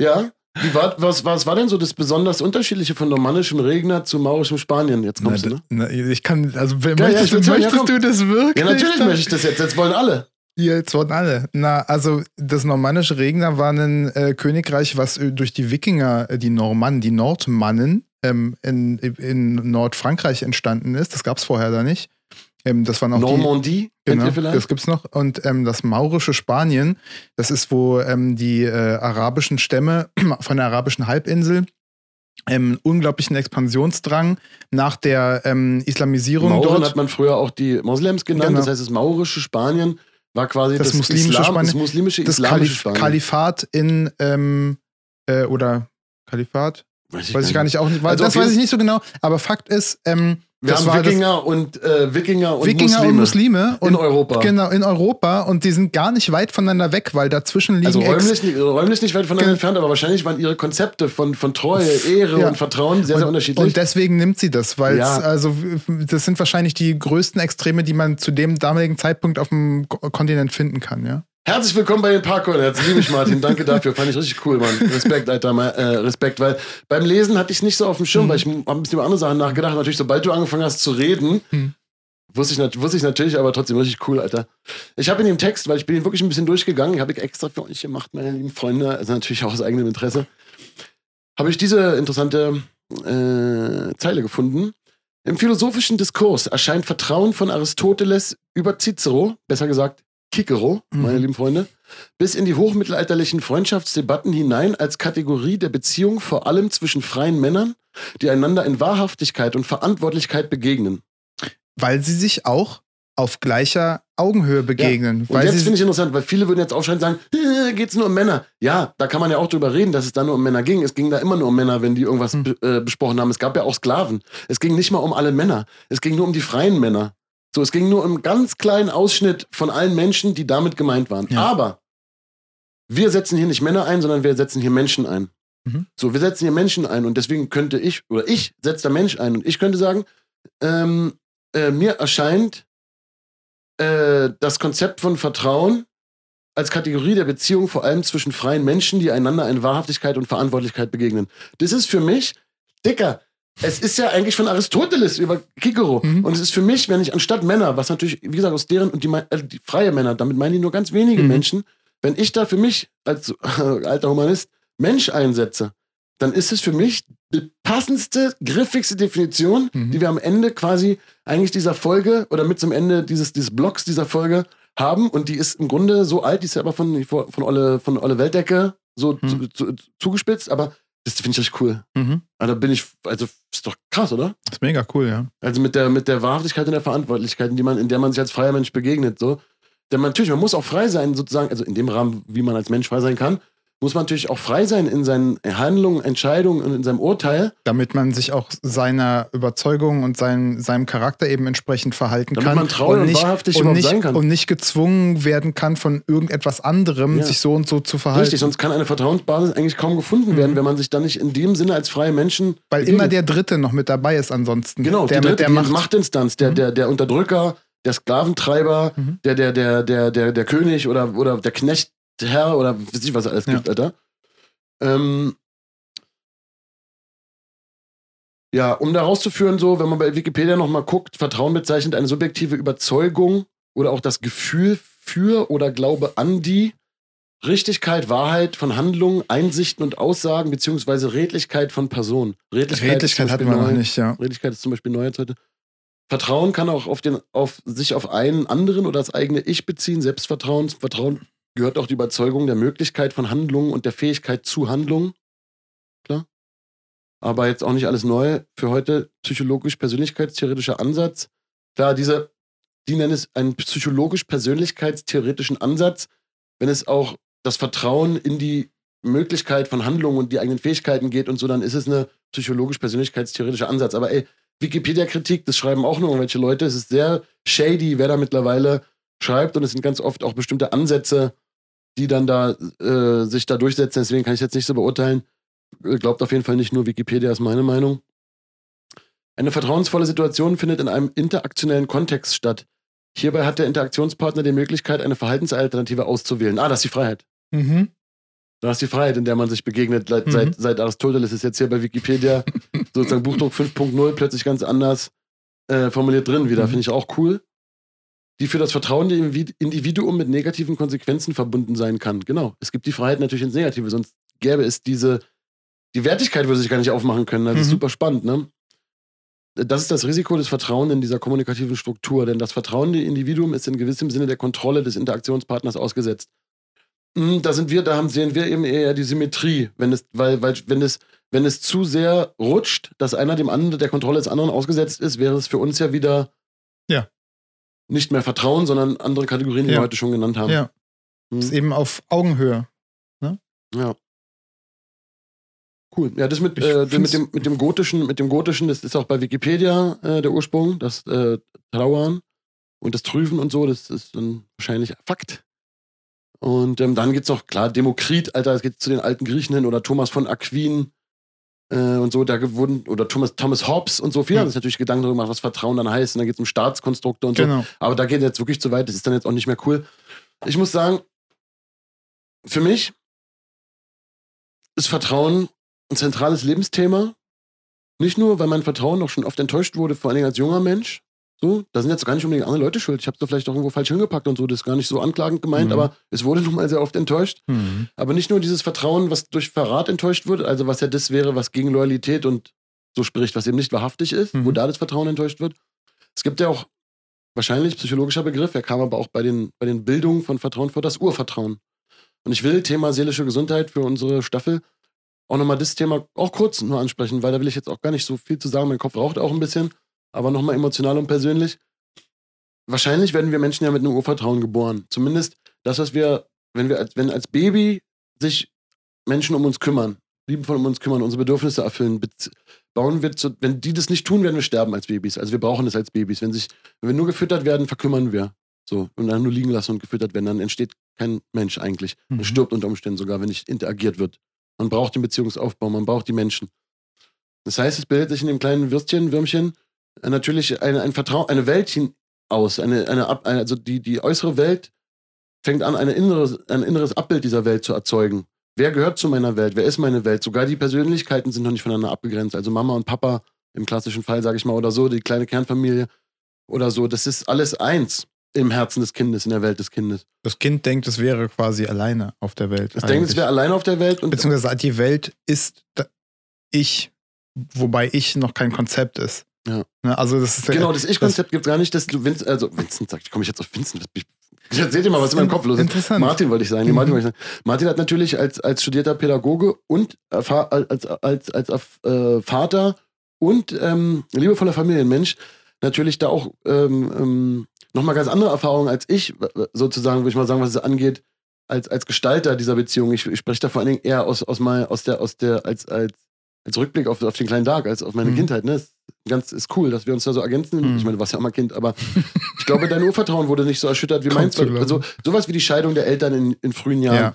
Ja. Wie war, was, was war denn so das besonders Unterschiedliche von normannischem Regner zu maurischem Spanien? Jetzt kommst
Na,
du, ne?
na, ich kann, also
Ja, ja,
möchtest,
ja,
möchtest
komm.
du das wirklich?
Ja, natürlich möchte ich das jetzt. Jetzt wollen alle.
Ja, jetzt wurden alle. Na, also das normannische Regner war ein äh, Königreich, was äh, durch die Wikinger, äh, die Normannen, die Nordmannen ähm, in, in Nordfrankreich entstanden ist. Das gab es vorher da nicht. Ähm, das waren auch die,
Normandie, kennt
Genau, das gibt's noch. Und ähm, das maurische Spanien, das ist, wo ähm, die äh, arabischen Stämme von der arabischen Halbinsel ähm, unglaublichen Expansionsdrang nach der ähm, Islamisierung
Mauren
dort.
hat man früher auch die Moslems genannt.
Genau.
Das heißt, das maurische Spanien war quasi
Das
das,
muslimische
Islam,
Spanien-
das muslimische,
das Kalif
Spanien.
Kalifat in ähm, äh, oder Kalifat? Weiß ich gar nicht auch nicht.
Also
das weiß ich nicht so genau. Aber Fakt ist, ähm,
Wir
das
haben Wikinger und äh, Wikinger und
Wikinger
Muslime,
und Muslime und
in Europa.
genau in Europa und die sind gar nicht weit voneinander weg, weil dazwischen liegen
Also räumlich, nicht- räumlich nicht weit voneinander entfernt, aber wahrscheinlich waren ihre Konzepte von, von Treue, Ehre
Ja.
und Vertrauen sehr, sehr
und,
unterschiedlich.
Und deswegen nimmt sie das, weil
Ja.
also das sind wahrscheinlich die größten Extreme, die man zu dem damaligen Zeitpunkt auf dem Ko- Kontinent finden kann, ja.
Herzlich willkommen bei den Parkour-Nerds. Liebe ich, Martin. Danke dafür. Fand ich richtig cool, Mann. Respekt, Alter. Mal, äh, Respekt, weil beim Lesen hatte ich es nicht so auf dem Schirm,
Mhm.
weil ich habe ein bisschen über andere Sachen nachgedacht. Natürlich, sobald du angefangen hast zu reden,
Mhm.
Wusste ich, wusste ich natürlich, aber trotzdem richtig cool, Alter. Ich habe in dem Text, weil ich bin ihn wirklich ein bisschen durchgegangen, habe ich extra für euch gemacht, meine lieben Freunde, also natürlich auch aus eigenem Interesse, habe ich diese interessante äh, Zeile gefunden. Im philosophischen Diskurs erscheint Vertrauen von Aristoteles über Cicero, besser gesagt Cicero, meine
Mhm.
lieben Freunde, bis in die hochmittelalterlichen Freundschaftsdebatten hinein als Kategorie der Beziehung vor allem zwischen freien Männern, die einander in Wahrhaftigkeit und Verantwortlichkeit begegnen.
Weil sie sich auch auf gleicher Augenhöhe begegnen.
Und
weil
jetzt finde ich interessant, weil viele würden jetzt aufschreien und sagen, äh, geht's nur um Männer. Ja, da kann man ja auch drüber reden, dass es da nur um Männer ging. Es ging da immer nur um Männer, wenn die irgendwas
Hm.
äh, besprochen haben. Es gab ja auch Sklaven. Es ging nicht mal um alle Männer. Es ging nur um die freien Männer. So, es ging nur um einen ganz kleinen Ausschnitt von allen Menschen, die damit gemeint waren.
Ja.
Aber wir setzen hier nicht Männer ein, sondern wir setzen hier Menschen ein.
Mhm.
So, wir setzen hier Menschen ein und deswegen könnte ich, oder ich setze da Mensch ein und ich könnte sagen, ähm, äh, mir erscheint äh, das Konzept von Vertrauen als Kategorie der Beziehung vor allem zwischen freien Menschen, die einander in Wahrhaftigkeit und Verantwortlichkeit begegnen. Das ist für mich, Dicker, es ist ja eigentlich von Aristoteles über Cicero.
Mhm.
Und es ist für mich, wenn ich anstatt Männer, was natürlich, wie gesagt, aus deren, und die, äh, die freie Männer, damit meinen die nur ganz wenige
Mhm.
Menschen, wenn ich da für mich als äh, alter Humanist Mensch einsetze, dann ist es für mich die passendste, griffigste Definition,
Mhm.
die wir am Ende quasi eigentlich dieser Folge oder mit zum Ende dieses, dieses Blocks dieser Folge haben. Und die ist im Grunde so alt, die ist ja aber von, von, Olle, von Olle Weltdecke so
Mhm.
zu, zu, zugespitzt, aber das finde ich richtig cool.
Mhm.
Also da bin ich, also ist doch krass, oder?
Das ist mega cool, ja.
Also mit der, mit der Wahrhaftigkeit und der Verantwortlichkeit, in, die man, in der man sich als freier Mensch begegnet. So. Denn man, natürlich, man muss auch frei sein, sozusagen, also in dem Rahmen, wie man als Mensch frei sein kann, muss man natürlich auch frei sein in seinen Handlungen, Entscheidungen und in seinem Urteil,
Damit man sich auch seiner Überzeugung und seinem, seinem Charakter eben entsprechend verhalten
damit
kann.
man treu und,
nicht,
wahrhaftig
und, nicht,
sein kann.
und nicht gezwungen werden kann, von irgendetwas anderem
Ja.
sich so und so zu verhalten.
Richtig, sonst kann eine Vertrauensbasis eigentlich kaum gefunden werden,
Mhm.
wenn man sich dann nicht in dem Sinne als freie Menschen.
Weil
begegnet.
immer der Dritte noch mit dabei ist ansonsten.
Genau,
der
dritte,
mit der Macht.
Machtinstanz, der,
Mhm.
der, der Unterdrücker, der Sklaventreiber,
Mhm.
der, der, der, der, der, der König oder, oder der Knechtherr oder weiß ich, was es alles
Ja.
gibt, Alter. Ähm, ja, um da rauszuführen, so, wenn man bei Wikipedia nochmal guckt, Vertrauen bezeichnet eine subjektive Überzeugung oder auch das Gefühl für oder Glaube an die Richtigkeit, Wahrheit von Handlungen, Einsichten und Aussagen, beziehungsweise Redlichkeit von Personen. Redlichkeit,
Redlichkeit hatten
Beispiel
wir noch
neu.
nicht, ja.
Redlichkeit ist zum Beispiel neu heute. Vertrauen kann auch auf, den, auf sich auf einen anderen oder das eigene Ich beziehen. Selbstvertrauen. Vertrauen gehört auch die Überzeugung der Möglichkeit von Handlungen und der Fähigkeit zu Handlungen. Klar. Aber jetzt auch nicht alles neu für heute. Psychologisch-persönlichkeitstheoretischer Ansatz. Klar, diese, die nennen es einen psychologisch-persönlichkeitstheoretischen Ansatz, wenn es auch das Vertrauen in die Möglichkeit von Handlungen und die eigenen Fähigkeiten geht und so, dann ist es eine psychologisch-persönlichkeitstheoretischer Ansatz. Aber ey, Wikipedia-Kritik, das schreiben auch nur irgendwelche Leute. Es ist sehr shady, wer da mittlerweile schreibt und es sind ganz oft auch bestimmte Ansätze, die dann da äh, sich da durchsetzen. Deswegen kann ich jetzt nicht so beurteilen. Glaubt auf jeden Fall nicht nur Wikipedia, ist meine Meinung. Eine vertrauensvolle Situation findet in einem interaktionellen Kontext statt. Hierbei hat der Interaktionspartner die Möglichkeit, eine Verhaltensalternative auszuwählen. Ah, das ist die Freiheit.
Mhm.
Da ist die Freiheit, in der man sich begegnet. Seit,
Mhm.
seit Aristoteles ist jetzt hier bei Wikipedia sozusagen Buchdruck 5.0 plötzlich ganz anders äh, formuliert drin wieder.
Mhm.
Finde ich auch cool. Die für das Vertrauen der Invi- Individuum mit negativen Konsequenzen verbunden sein kann. Genau. Es gibt die Freiheit natürlich ins Negative, sonst gäbe es diese. Die Wertigkeit würde sich gar nicht aufmachen können. Das ist
Mhm.
super spannend, ne? Das ist das Risiko des Vertrauens in dieser kommunikativen Struktur, denn das vertrauende Individuum ist in gewissem Sinne der Kontrolle des Interaktionspartners ausgesetzt. Mm, Da sind wir, da haben, sehen wir eben eher die Symmetrie, wenn es, weil, weil, wenn es, wenn es zu sehr rutscht, dass einer dem anderen, der Kontrolle des anderen ausgesetzt ist, wäre es für uns ja wieder
Ja.
Nicht mehr Vertrauen, sondern andere Kategorien, die
Ja.
wir heute schon genannt haben.
Ja.
Hm.
Ist eben auf Augenhöhe.
Ja. Cool. Ja, das mit, äh, mit, dem, mit dem Gotischen, mit dem Gotischen, das ist auch bei Wikipedia äh, der Ursprung, das äh, Trauern und das Trüven und so, das ist dann wahrscheinlich Fakt. Und ähm, dann gibt's noch, klar, Demokrit, Alter, es geht zu den alten Griechen hin oder Thomas von Aquin und so, da wurden, oder Thomas, Thomas Hobbes und so, viele
Ja.
haben sich natürlich Gedanken darüber gemacht, was Vertrauen dann heißt. Und dann geht's um Staatskonstrukte und so.
Genau.
Aber da geht jetzt wirklich zu weit, das ist dann jetzt auch nicht mehr cool. Ich muss sagen, für mich ist Vertrauen ein zentrales Lebensthema. Nicht nur, weil mein Vertrauen auch schon oft enttäuscht wurde, vor allen Dingen als junger Mensch. So, da sind jetzt gar nicht unbedingt andere Leute schuld. Ich habe es doch vielleicht auch irgendwo falsch hingepackt und so. Das ist gar nicht so anklagend gemeint,
Mhm.
aber es wurde nun mal sehr oft enttäuscht.
Mhm.
Aber nicht nur dieses Vertrauen, was durch Verrat enttäuscht wird, also was ja das wäre, was gegen Loyalität und so spricht, was eben nicht wahrhaftig ist,
Mhm.
wo da das Vertrauen enttäuscht wird. Es gibt ja auch wahrscheinlich psychologischer Begriff, er kam aber auch bei den, bei den Bildungen von Vertrauen vor, das Urvertrauen. Und ich will Thema seelische Gesundheit für unsere Staffel auch nochmal das Thema auch kurz nur ansprechen, weil da will ich jetzt auch gar nicht so viel zu sagen. Mein Kopf raucht auch ein bisschen, aber nochmal emotional und persönlich. Wahrscheinlich werden wir Menschen ja mit einem Urvertrauen geboren. Zumindest das, was wir, wenn wir als, wenn als Baby sich Menschen um uns kümmern, liebevoll um uns kümmern, unsere Bedürfnisse erfüllen, bauen wir zu, wenn die das nicht tun, werden wir sterben als Babys. Also wir brauchen das als Babys. Wenn, sich, wenn wir nur gefüttert werden, verkümmern wir. So, und dann nur liegen lassen und gefüttert werden, dann entsteht kein Mensch eigentlich. Man
Mhm.
stirbt unter Umständen sogar, wenn nicht interagiert wird. Man braucht den Beziehungsaufbau, man braucht die Menschen. Das heißt, es bildet sich in dem kleinen Würstchen, Würmchen, natürlich eine, ein Vertrauen, eine Welt hin aus. Eine, eine, also die, die äußere Welt fängt an, eine innere, ein inneres Abbild dieser Welt zu erzeugen. Wer gehört zu meiner Welt? Wer ist meine Welt? Sogar die Persönlichkeiten sind noch nicht voneinander abgegrenzt. Also Mama und Papa im klassischen Fall, sage ich mal, oder so, die kleine Kernfamilie oder so. Das ist alles eins im Herzen des Kindes, in der Welt des Kindes.
Das Kind denkt, es wäre quasi alleine auf der Welt.
Es denkt, es wäre alleine auf der Welt und
Beziehungsweise die Welt ist ich, wobei ich noch kein Konzept ist.
Ja.
Ne, Also das ist
genau, das Ich-Konzept gibt es gar nicht, dass du Vincent, also Vincent sagt, komme ich jetzt auf Vincent? Ich, jetzt seht ihr mal, was in meinem Kopf los ist.
Interessant.
Martin wollte ich sagen.
Mhm.
Martin, wollte ich sagen. Martin hat natürlich als, als studierter Pädagoge und erfahr- als, als, als, als äh, Vater und ähm, liebevoller Familienmensch natürlich da auch ähm, ähm, nochmal ganz andere Erfahrungen als ich, äh, sozusagen, würde ich mal sagen, was es angeht, als, als Gestalter dieser Beziehung. Ich, ich spreche da vor allen Dingen eher aus, aus, mal, aus der, aus der, als, als, als Rückblick auf, auf den kleinen Tag, als auf meine
Mhm.
Kindheit. Ne? Ist ganz ist cool, dass wir uns da so ergänzen.
Mhm.
Ich meine, du warst ja immer Kind, aber ich glaube, dein Urvertrauen wurde nicht so erschüttert wie meins. Also sowas wie die Scheidung der Eltern in, in frühen Jahren.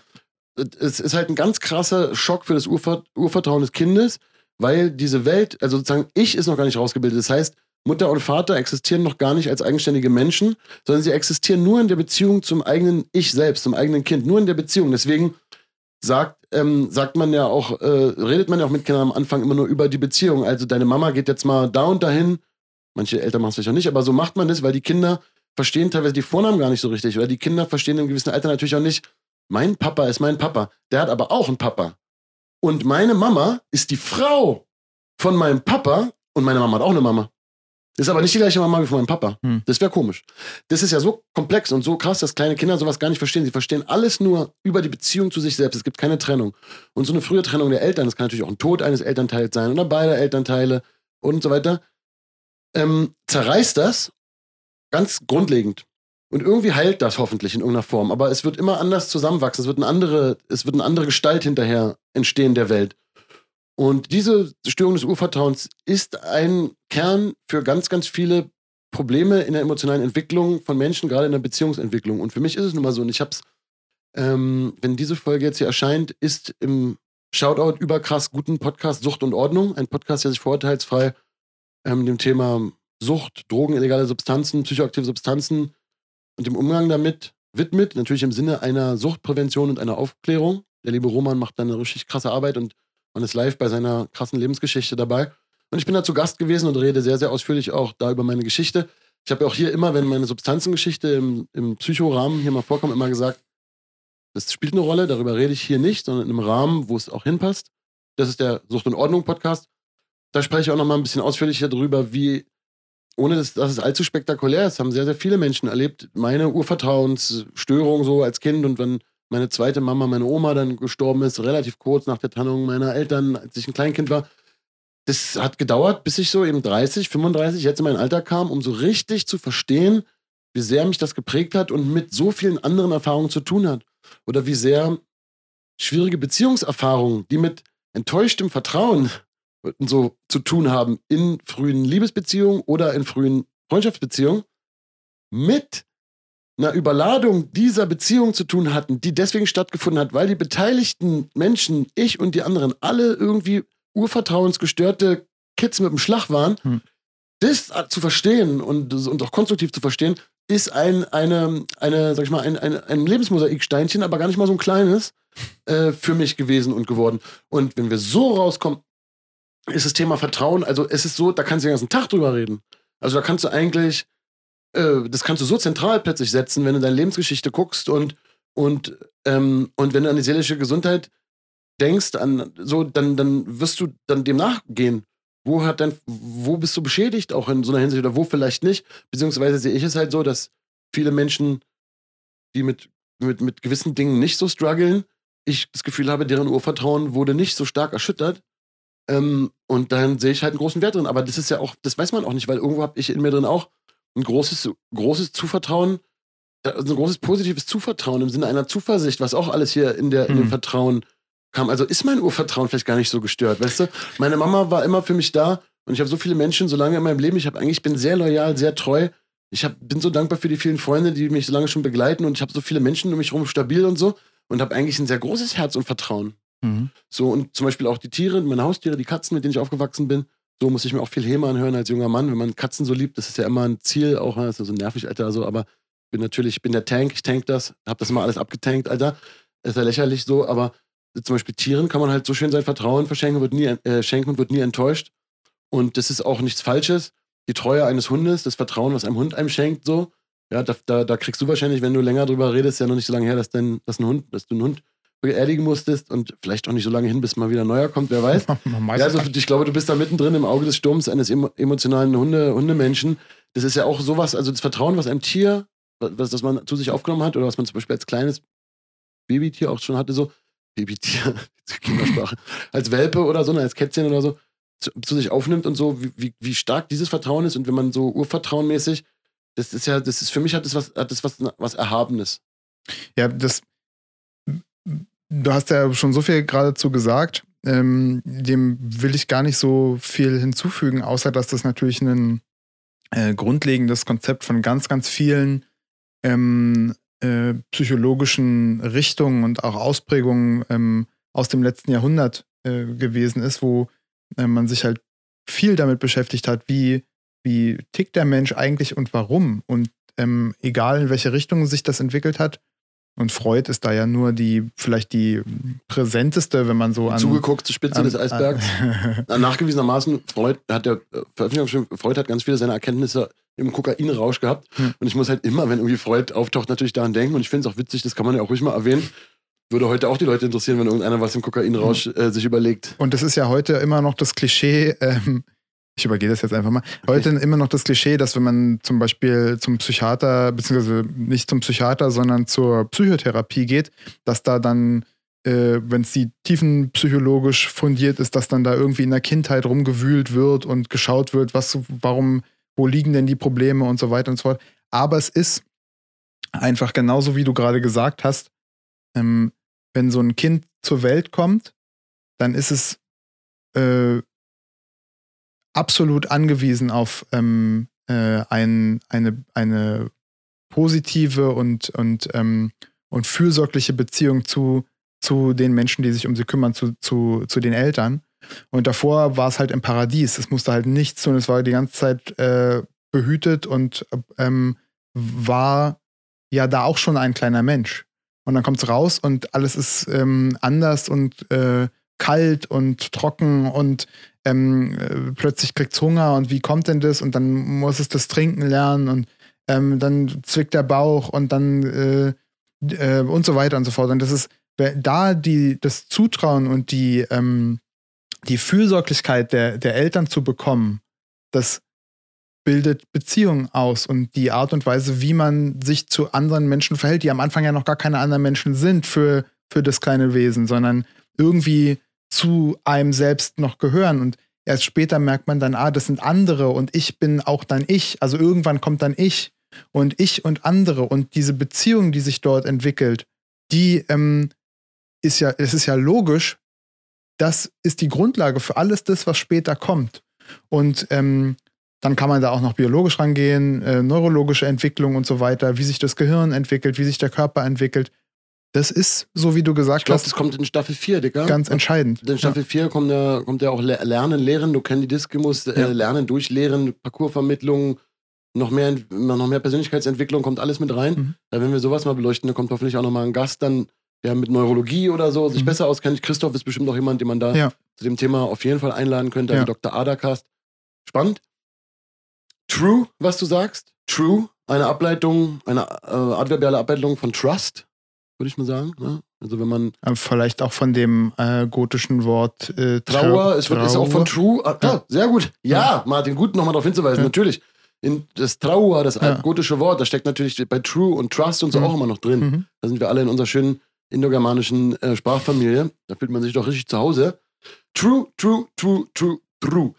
Ja.
Es ist halt ein ganz krasser Schock für das Urver Urvertrauen des Kindes, weil diese Welt, also sozusagen ich ist noch gar nicht rausgebildet. Das heißt, Mutter und Vater existieren noch gar nicht als eigenständige Menschen, sondern sie existieren nur in der Beziehung zum eigenen Ich selbst, zum eigenen Kind, nur in der Beziehung. Deswegen sagt, ähm, sagt man ja auch, äh, redet man ja auch mit Kindern am Anfang immer nur über die Beziehung. Also deine Mama geht jetzt mal da und dahin. Manche Eltern machen es auch nicht, aber so macht man das, weil die Kinder verstehen teilweise die Vornamen gar nicht so richtig. Oder die Kinder verstehen im gewissen Alter natürlich auch nicht, mein Papa ist mein Papa. Der hat aber auch einen Papa. Und meine Mama ist die Frau von meinem Papa und meine Mama hat auch eine Mama. Ist aber nicht die gleiche Mama wie von meinem Papa.
Hm.
Das wäre komisch. Das ist ja so komplex und so krass, dass kleine Kinder sowas gar nicht verstehen. Sie verstehen alles nur über die Beziehung zu sich selbst. Es gibt keine Trennung. Und so eine frühe Trennung der Eltern, das kann natürlich auch ein Tod eines Elternteils sein oder beider Elternteile und so weiter, ähm, zerreißt das ganz grundlegend. Und irgendwie heilt das hoffentlich in irgendeiner Form. Aber es wird immer anders zusammenwachsen. Es wird eine andere, es wird eine andere Gestalt hinterher entstehen der Welt. Und diese Störung des Urvertrauens ist ein Kern für ganz, ganz viele Probleme in der emotionalen Entwicklung von Menschen, gerade in der Beziehungsentwicklung. Und für mich ist es nun mal so, und ich habe es, ähm, wenn diese Folge jetzt hier erscheint, ist im Shoutout überkrass guten Podcast Sucht und Ordnung, ein Podcast, der sich vorurteilsfrei ähm, dem Thema Sucht, Drogen, illegale Substanzen, psychoaktive Substanzen und dem Umgang damit widmet, natürlich im Sinne einer Suchtprävention und einer Aufklärung. Der liebe Roman macht da eine richtig krasse Arbeit und man ist live bei seiner krassen Lebensgeschichte dabei. Und ich bin da zu Gast gewesen und rede sehr, sehr ausführlich auch da über meine Geschichte. Ich habe ja auch hier immer, wenn meine Substanzengeschichte im, im Psychorahmen hier mal vorkommt, immer gesagt, das spielt eine Rolle, darüber rede ich hier nicht, sondern einem Rahmen, wo es auch hinpasst. Das ist der Sucht und Ordnung Podcast. Da spreche ich auch noch mal ein bisschen ausführlicher darüber, wie, ohne dass, dass es allzu spektakulär ist, haben sehr, sehr viele Menschen erlebt, meine Urvertrauensstörung so als Kind und wenn meine zweite Mama, meine Oma dann gestorben ist, relativ kurz nach der Trennung meiner Eltern, als ich ein Kleinkind war. Das hat gedauert, bis ich so eben 30, 35 jetzt in mein Alter kam, um so richtig zu verstehen, wie sehr mich das geprägt hat und mit so vielen anderen Erfahrungen zu tun hat. Oder wie sehr schwierige Beziehungserfahrungen, die mit enttäuschtem Vertrauen so zu tun haben in frühen Liebesbeziehungen oder in frühen Freundschaftsbeziehungen, mit einer Überladung dieser Beziehung zu tun hatten, die deswegen stattgefunden hat, weil die beteiligten Menschen, ich und die anderen, alle irgendwie urvertrauensgestörte Kids mit dem Schlag waren.
Hm.
Das zu verstehen und, und auch konstruktiv zu verstehen, ist ein, eine, eine, sag ich mal, ein, ein, ein Lebensmosaiksteinchen, aber gar nicht mal so ein kleines, äh, für mich gewesen und geworden. Und wenn wir so rauskommen, ist das Thema Vertrauen, also es ist so, da kannst du den ganzen Tag drüber reden. Also da kannst du eigentlich äh, das kannst du so zentral plötzlich setzen, wenn du deine Lebensgeschichte guckst und, und, ähm, und wenn du an die seelische Gesundheit denkst, an so, dann, dann wirst du dann dem nachgehen. Wo hat dein, wo bist du beschädigt auch in so einer Hinsicht oder wo vielleicht nicht? Beziehungsweise sehe ich es halt so, dass viele Menschen, die mit, mit, mit gewissen Dingen nicht so strugglen, ich das Gefühl habe, deren Urvertrauen wurde nicht so stark erschüttert. Ähm, und dann sehe ich halt einen großen Wert drin. Aber das ist ja auch, das weiß man auch nicht, weil irgendwo habe ich in mir drin auch ein großes, großes Zuvertrauen, also ein großes positives Zuvertrauen im Sinne einer Zuversicht, was auch alles hier in, der, in dem hm. Vertrauen kam. Also ist mein Urvertrauen vielleicht gar nicht so gestört, weißt du? Meine Mama war immer für mich da und ich habe so viele Menschen so lange in meinem Leben. Ich habe eigentlich, bin sehr loyal, sehr treu. Ich hab, bin so dankbar für die vielen Freunde, die mich so lange schon begleiten und ich habe so viele Menschen um mich herum stabil und so und habe eigentlich ein sehr großes Herz und Vertrauen. Mhm. So und zum Beispiel auch die Tiere, meine Haustiere, die Katzen, mit denen ich aufgewachsen bin. So muss ich mir auch viel Häme anhören als junger Mann, wenn man Katzen so liebt. Das ist ja immer ein Ziel, auch das ist ja so nervig, Alter. Also, aber bin natürlich, ich bin der Tank, ich tank das, habe das immer alles abgetankt, Alter. Ist ja lächerlich so, aber zum Beispiel Tieren kann man halt so schön sein Vertrauen verschenken, wird nie, äh, schenken und wird nie enttäuscht. Und das ist auch nichts Falsches. Die Treue eines Hundes, das Vertrauen, was ein Hund einem schenkt, so, ja, da, da, da kriegst du wahrscheinlich, wenn du länger drüber redest, ja noch nicht so lange her, dass, dein, dass, ein Hund, dass du einen Hund beerdigen musstest und vielleicht auch nicht so lange hin, bis mal wieder neuer kommt, wer weiß. ja, also ich glaube, du bist da mittendrin im Auge des Sturms eines emotionalen Hunde, Hundemenschen. Das ist ja auch sowas, also das Vertrauen, was einem Tier, was das man zu sich aufgenommen hat oder was man zum Beispiel als kleines Babytier auch schon hatte, so, Babytier, Kindersprache, als Welpe oder so, ne, als Kätzchen oder so, zu, zu, sich aufnimmt und so, wie, wie stark dieses Vertrauen ist und wenn man so urvertrauenmäßig, das ist ja, das ist für mich hat das was, hat das was, was Erhabenes.
Ja, das, du hast ja schon so viel geradezu gesagt. Ähm, dem will ich gar nicht so viel hinzufügen, außer dass das natürlich ein äh, grundlegendes Konzept von ganz, ganz vielen ähm, äh, psychologischen Richtungen und auch Ausprägungen ähm, aus dem letzten Jahrhundert äh, gewesen ist, wo äh, man sich halt viel damit beschäftigt hat, wie, wie tickt der Mensch eigentlich und warum. Und ähm, egal in welche Richtung sich das entwickelt hat, und Freud ist da ja nur die, vielleicht die präsenteste, wenn man so an.
Zugeguckt zur Spitze an, des Eisbergs. An, nachgewiesenermaßen, Freud hat ja, äh, Veröffentlichung, Freud hat ganz viele seiner Erkenntnisse im Kokainrausch gehabt. Hm. Und ich muss halt immer, wenn irgendwie Freud auftaucht, natürlich daran denken. Und ich finde es auch witzig, das kann man ja auch ruhig mal erwähnen. Würde heute auch die Leute interessieren, wenn irgendeiner was im Kokainrausch hm. äh, sich überlegt.
Und das ist ja heute immer noch das Klischee, ähm, ich übergehe das jetzt einfach mal. Heute okay. immer noch das Klischee, dass wenn man zum Beispiel zum Psychiater, beziehungsweise nicht zum Psychiater, sondern zur Psychotherapie geht, dass da dann, äh, wenn es die tiefenpsychologisch fundiert ist, dass dann da irgendwie in der Kindheit rumgewühlt wird und geschaut wird, was, warum, wo liegen denn die Probleme und so weiter und so fort. Aber es ist einfach genauso, wie du gerade gesagt hast, ähm, wenn so ein Kind zur Welt kommt, dann ist es äh, absolut angewiesen auf ähm, äh, ein, eine, eine positive und, und, ähm, und fürsorgliche Beziehung zu, zu den Menschen, die sich um sie kümmern, zu, zu, zu den Eltern. Und davor war es halt im Paradies. Es musste halt nichts tun. Es war die ganze Zeit äh, behütet und ähm, war ja da auch schon ein kleiner Mensch. Und dann kommt es raus und alles ist ähm, anders und äh, kalt und trocken und ähm, äh, plötzlich es Hunger und wie kommt denn das? Und dann muss es das Trinken lernen und ähm, dann zwickt der Bauch und dann äh, äh, und so weiter und so fort. Und das ist da die, das Zutrauen und die, ähm, die Fürsorglichkeit der, der Eltern zu bekommen, das bildet Beziehungen aus und die Art und Weise, wie man sich zu anderen Menschen verhält, die am Anfang ja noch gar keine anderen Menschen sind für, für das kleine Wesen, sondern irgendwie zu einem selbst noch gehören. Und erst später merkt man dann, ah, das sind andere und ich bin auch dann ich. Also irgendwann kommt dann ich und ich und andere. Und diese Beziehung, die sich dort entwickelt, die ähm, ist ja, es ist ja logisch, das ist die Grundlage für alles das, was später kommt. Und ähm, dann kann man da auch noch biologisch rangehen, äh, neurologische Entwicklung und so weiter, wie sich das Gehirn entwickelt, wie sich der Körper entwickelt. Das ist, so wie du gesagt ich glaub, hast.
das kommt in Staffel 4, Digga.
Ganz entscheidend.
In Staffel ja. 4 kommt ja, kommt ja auch Lernen, Lehren. Du kennst die Diskimus, äh, ja. Lernen, Durchlehren, Parcoursvermittlung, noch mehr, noch mehr Persönlichkeitsentwicklung, kommt alles mit rein. Mhm. Ja, wenn wir sowas mal beleuchten, dann kommt hoffentlich auch nochmal ein Gast, dann, der mit Neurologie oder so sich mhm. besser auskennt. Christoph ist bestimmt auch jemand, den man da ja. zu dem Thema auf jeden Fall einladen könnte, also Dr. Adakast. Spannend. True, was du sagst. True. eine Ableitung, eine äh, adverbiale Ableitung von Trust, würde ich mal sagen. Ne? Also wenn man
Äh, Vielleicht auch von dem äh, gotischen Wort äh,
Trauer, es wird, ist auch von. True. Ah, ja, sehr gut. Ja, Martin, gut nochmal darauf hinzuweisen.
Ja.
Natürlich. In das Trauer, das
Ja.
gotische Wort, da steckt natürlich bei True und Trust und so
Mhm.
auch immer noch drin.
Mhm.
Da sind wir alle in unserer schönen indogermanischen äh, Sprachfamilie. Da fühlt man sich doch richtig zu Hause. True, true, true, true, true.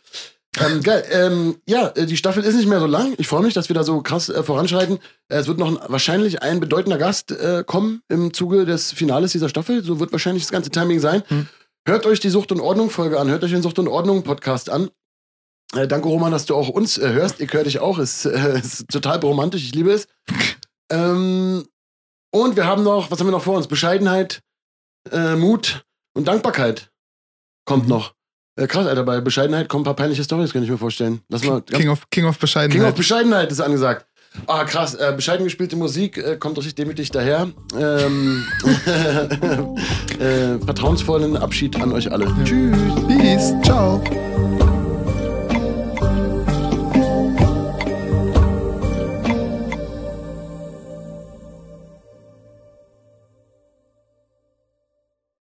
Ähm, geil. Ähm, ja, äh, die Staffel ist nicht mehr so lang. Ich freue mich, dass wir da so krass äh, voranschreiten. Äh, es wird noch ein, wahrscheinlich ein bedeutender Gast äh, kommen im Zuge des Finales dieser Staffel. So wird wahrscheinlich das ganze Timing sein.
Mhm.
Hört euch die Sucht und Ordnung Folge an. Hört euch den Sucht und Ordnung Podcast an. Äh, danke, Roman, dass du auch uns äh, hörst. Ich höre dich auch. Ist, äh, ist total romantisch. Ich liebe es. ähm, und wir haben noch, was haben wir noch vor uns? Bescheidenheit, äh, Mut und Dankbarkeit kommt
Mhm.
noch. Äh, krass, Alter, bei Bescheidenheit kommen ein paar peinliche Storys, kann ich mir vorstellen. Lass mal.
King of, King of
King
Bescheidenheit.
of Bescheidenheit ist angesagt. Ah, krass. Äh, bescheiden gespielte Musik äh, kommt richtig demütig daher. Ähm, äh, vertrauensvollen Abschied an euch alle. Tschüss.
Peace. Ciao.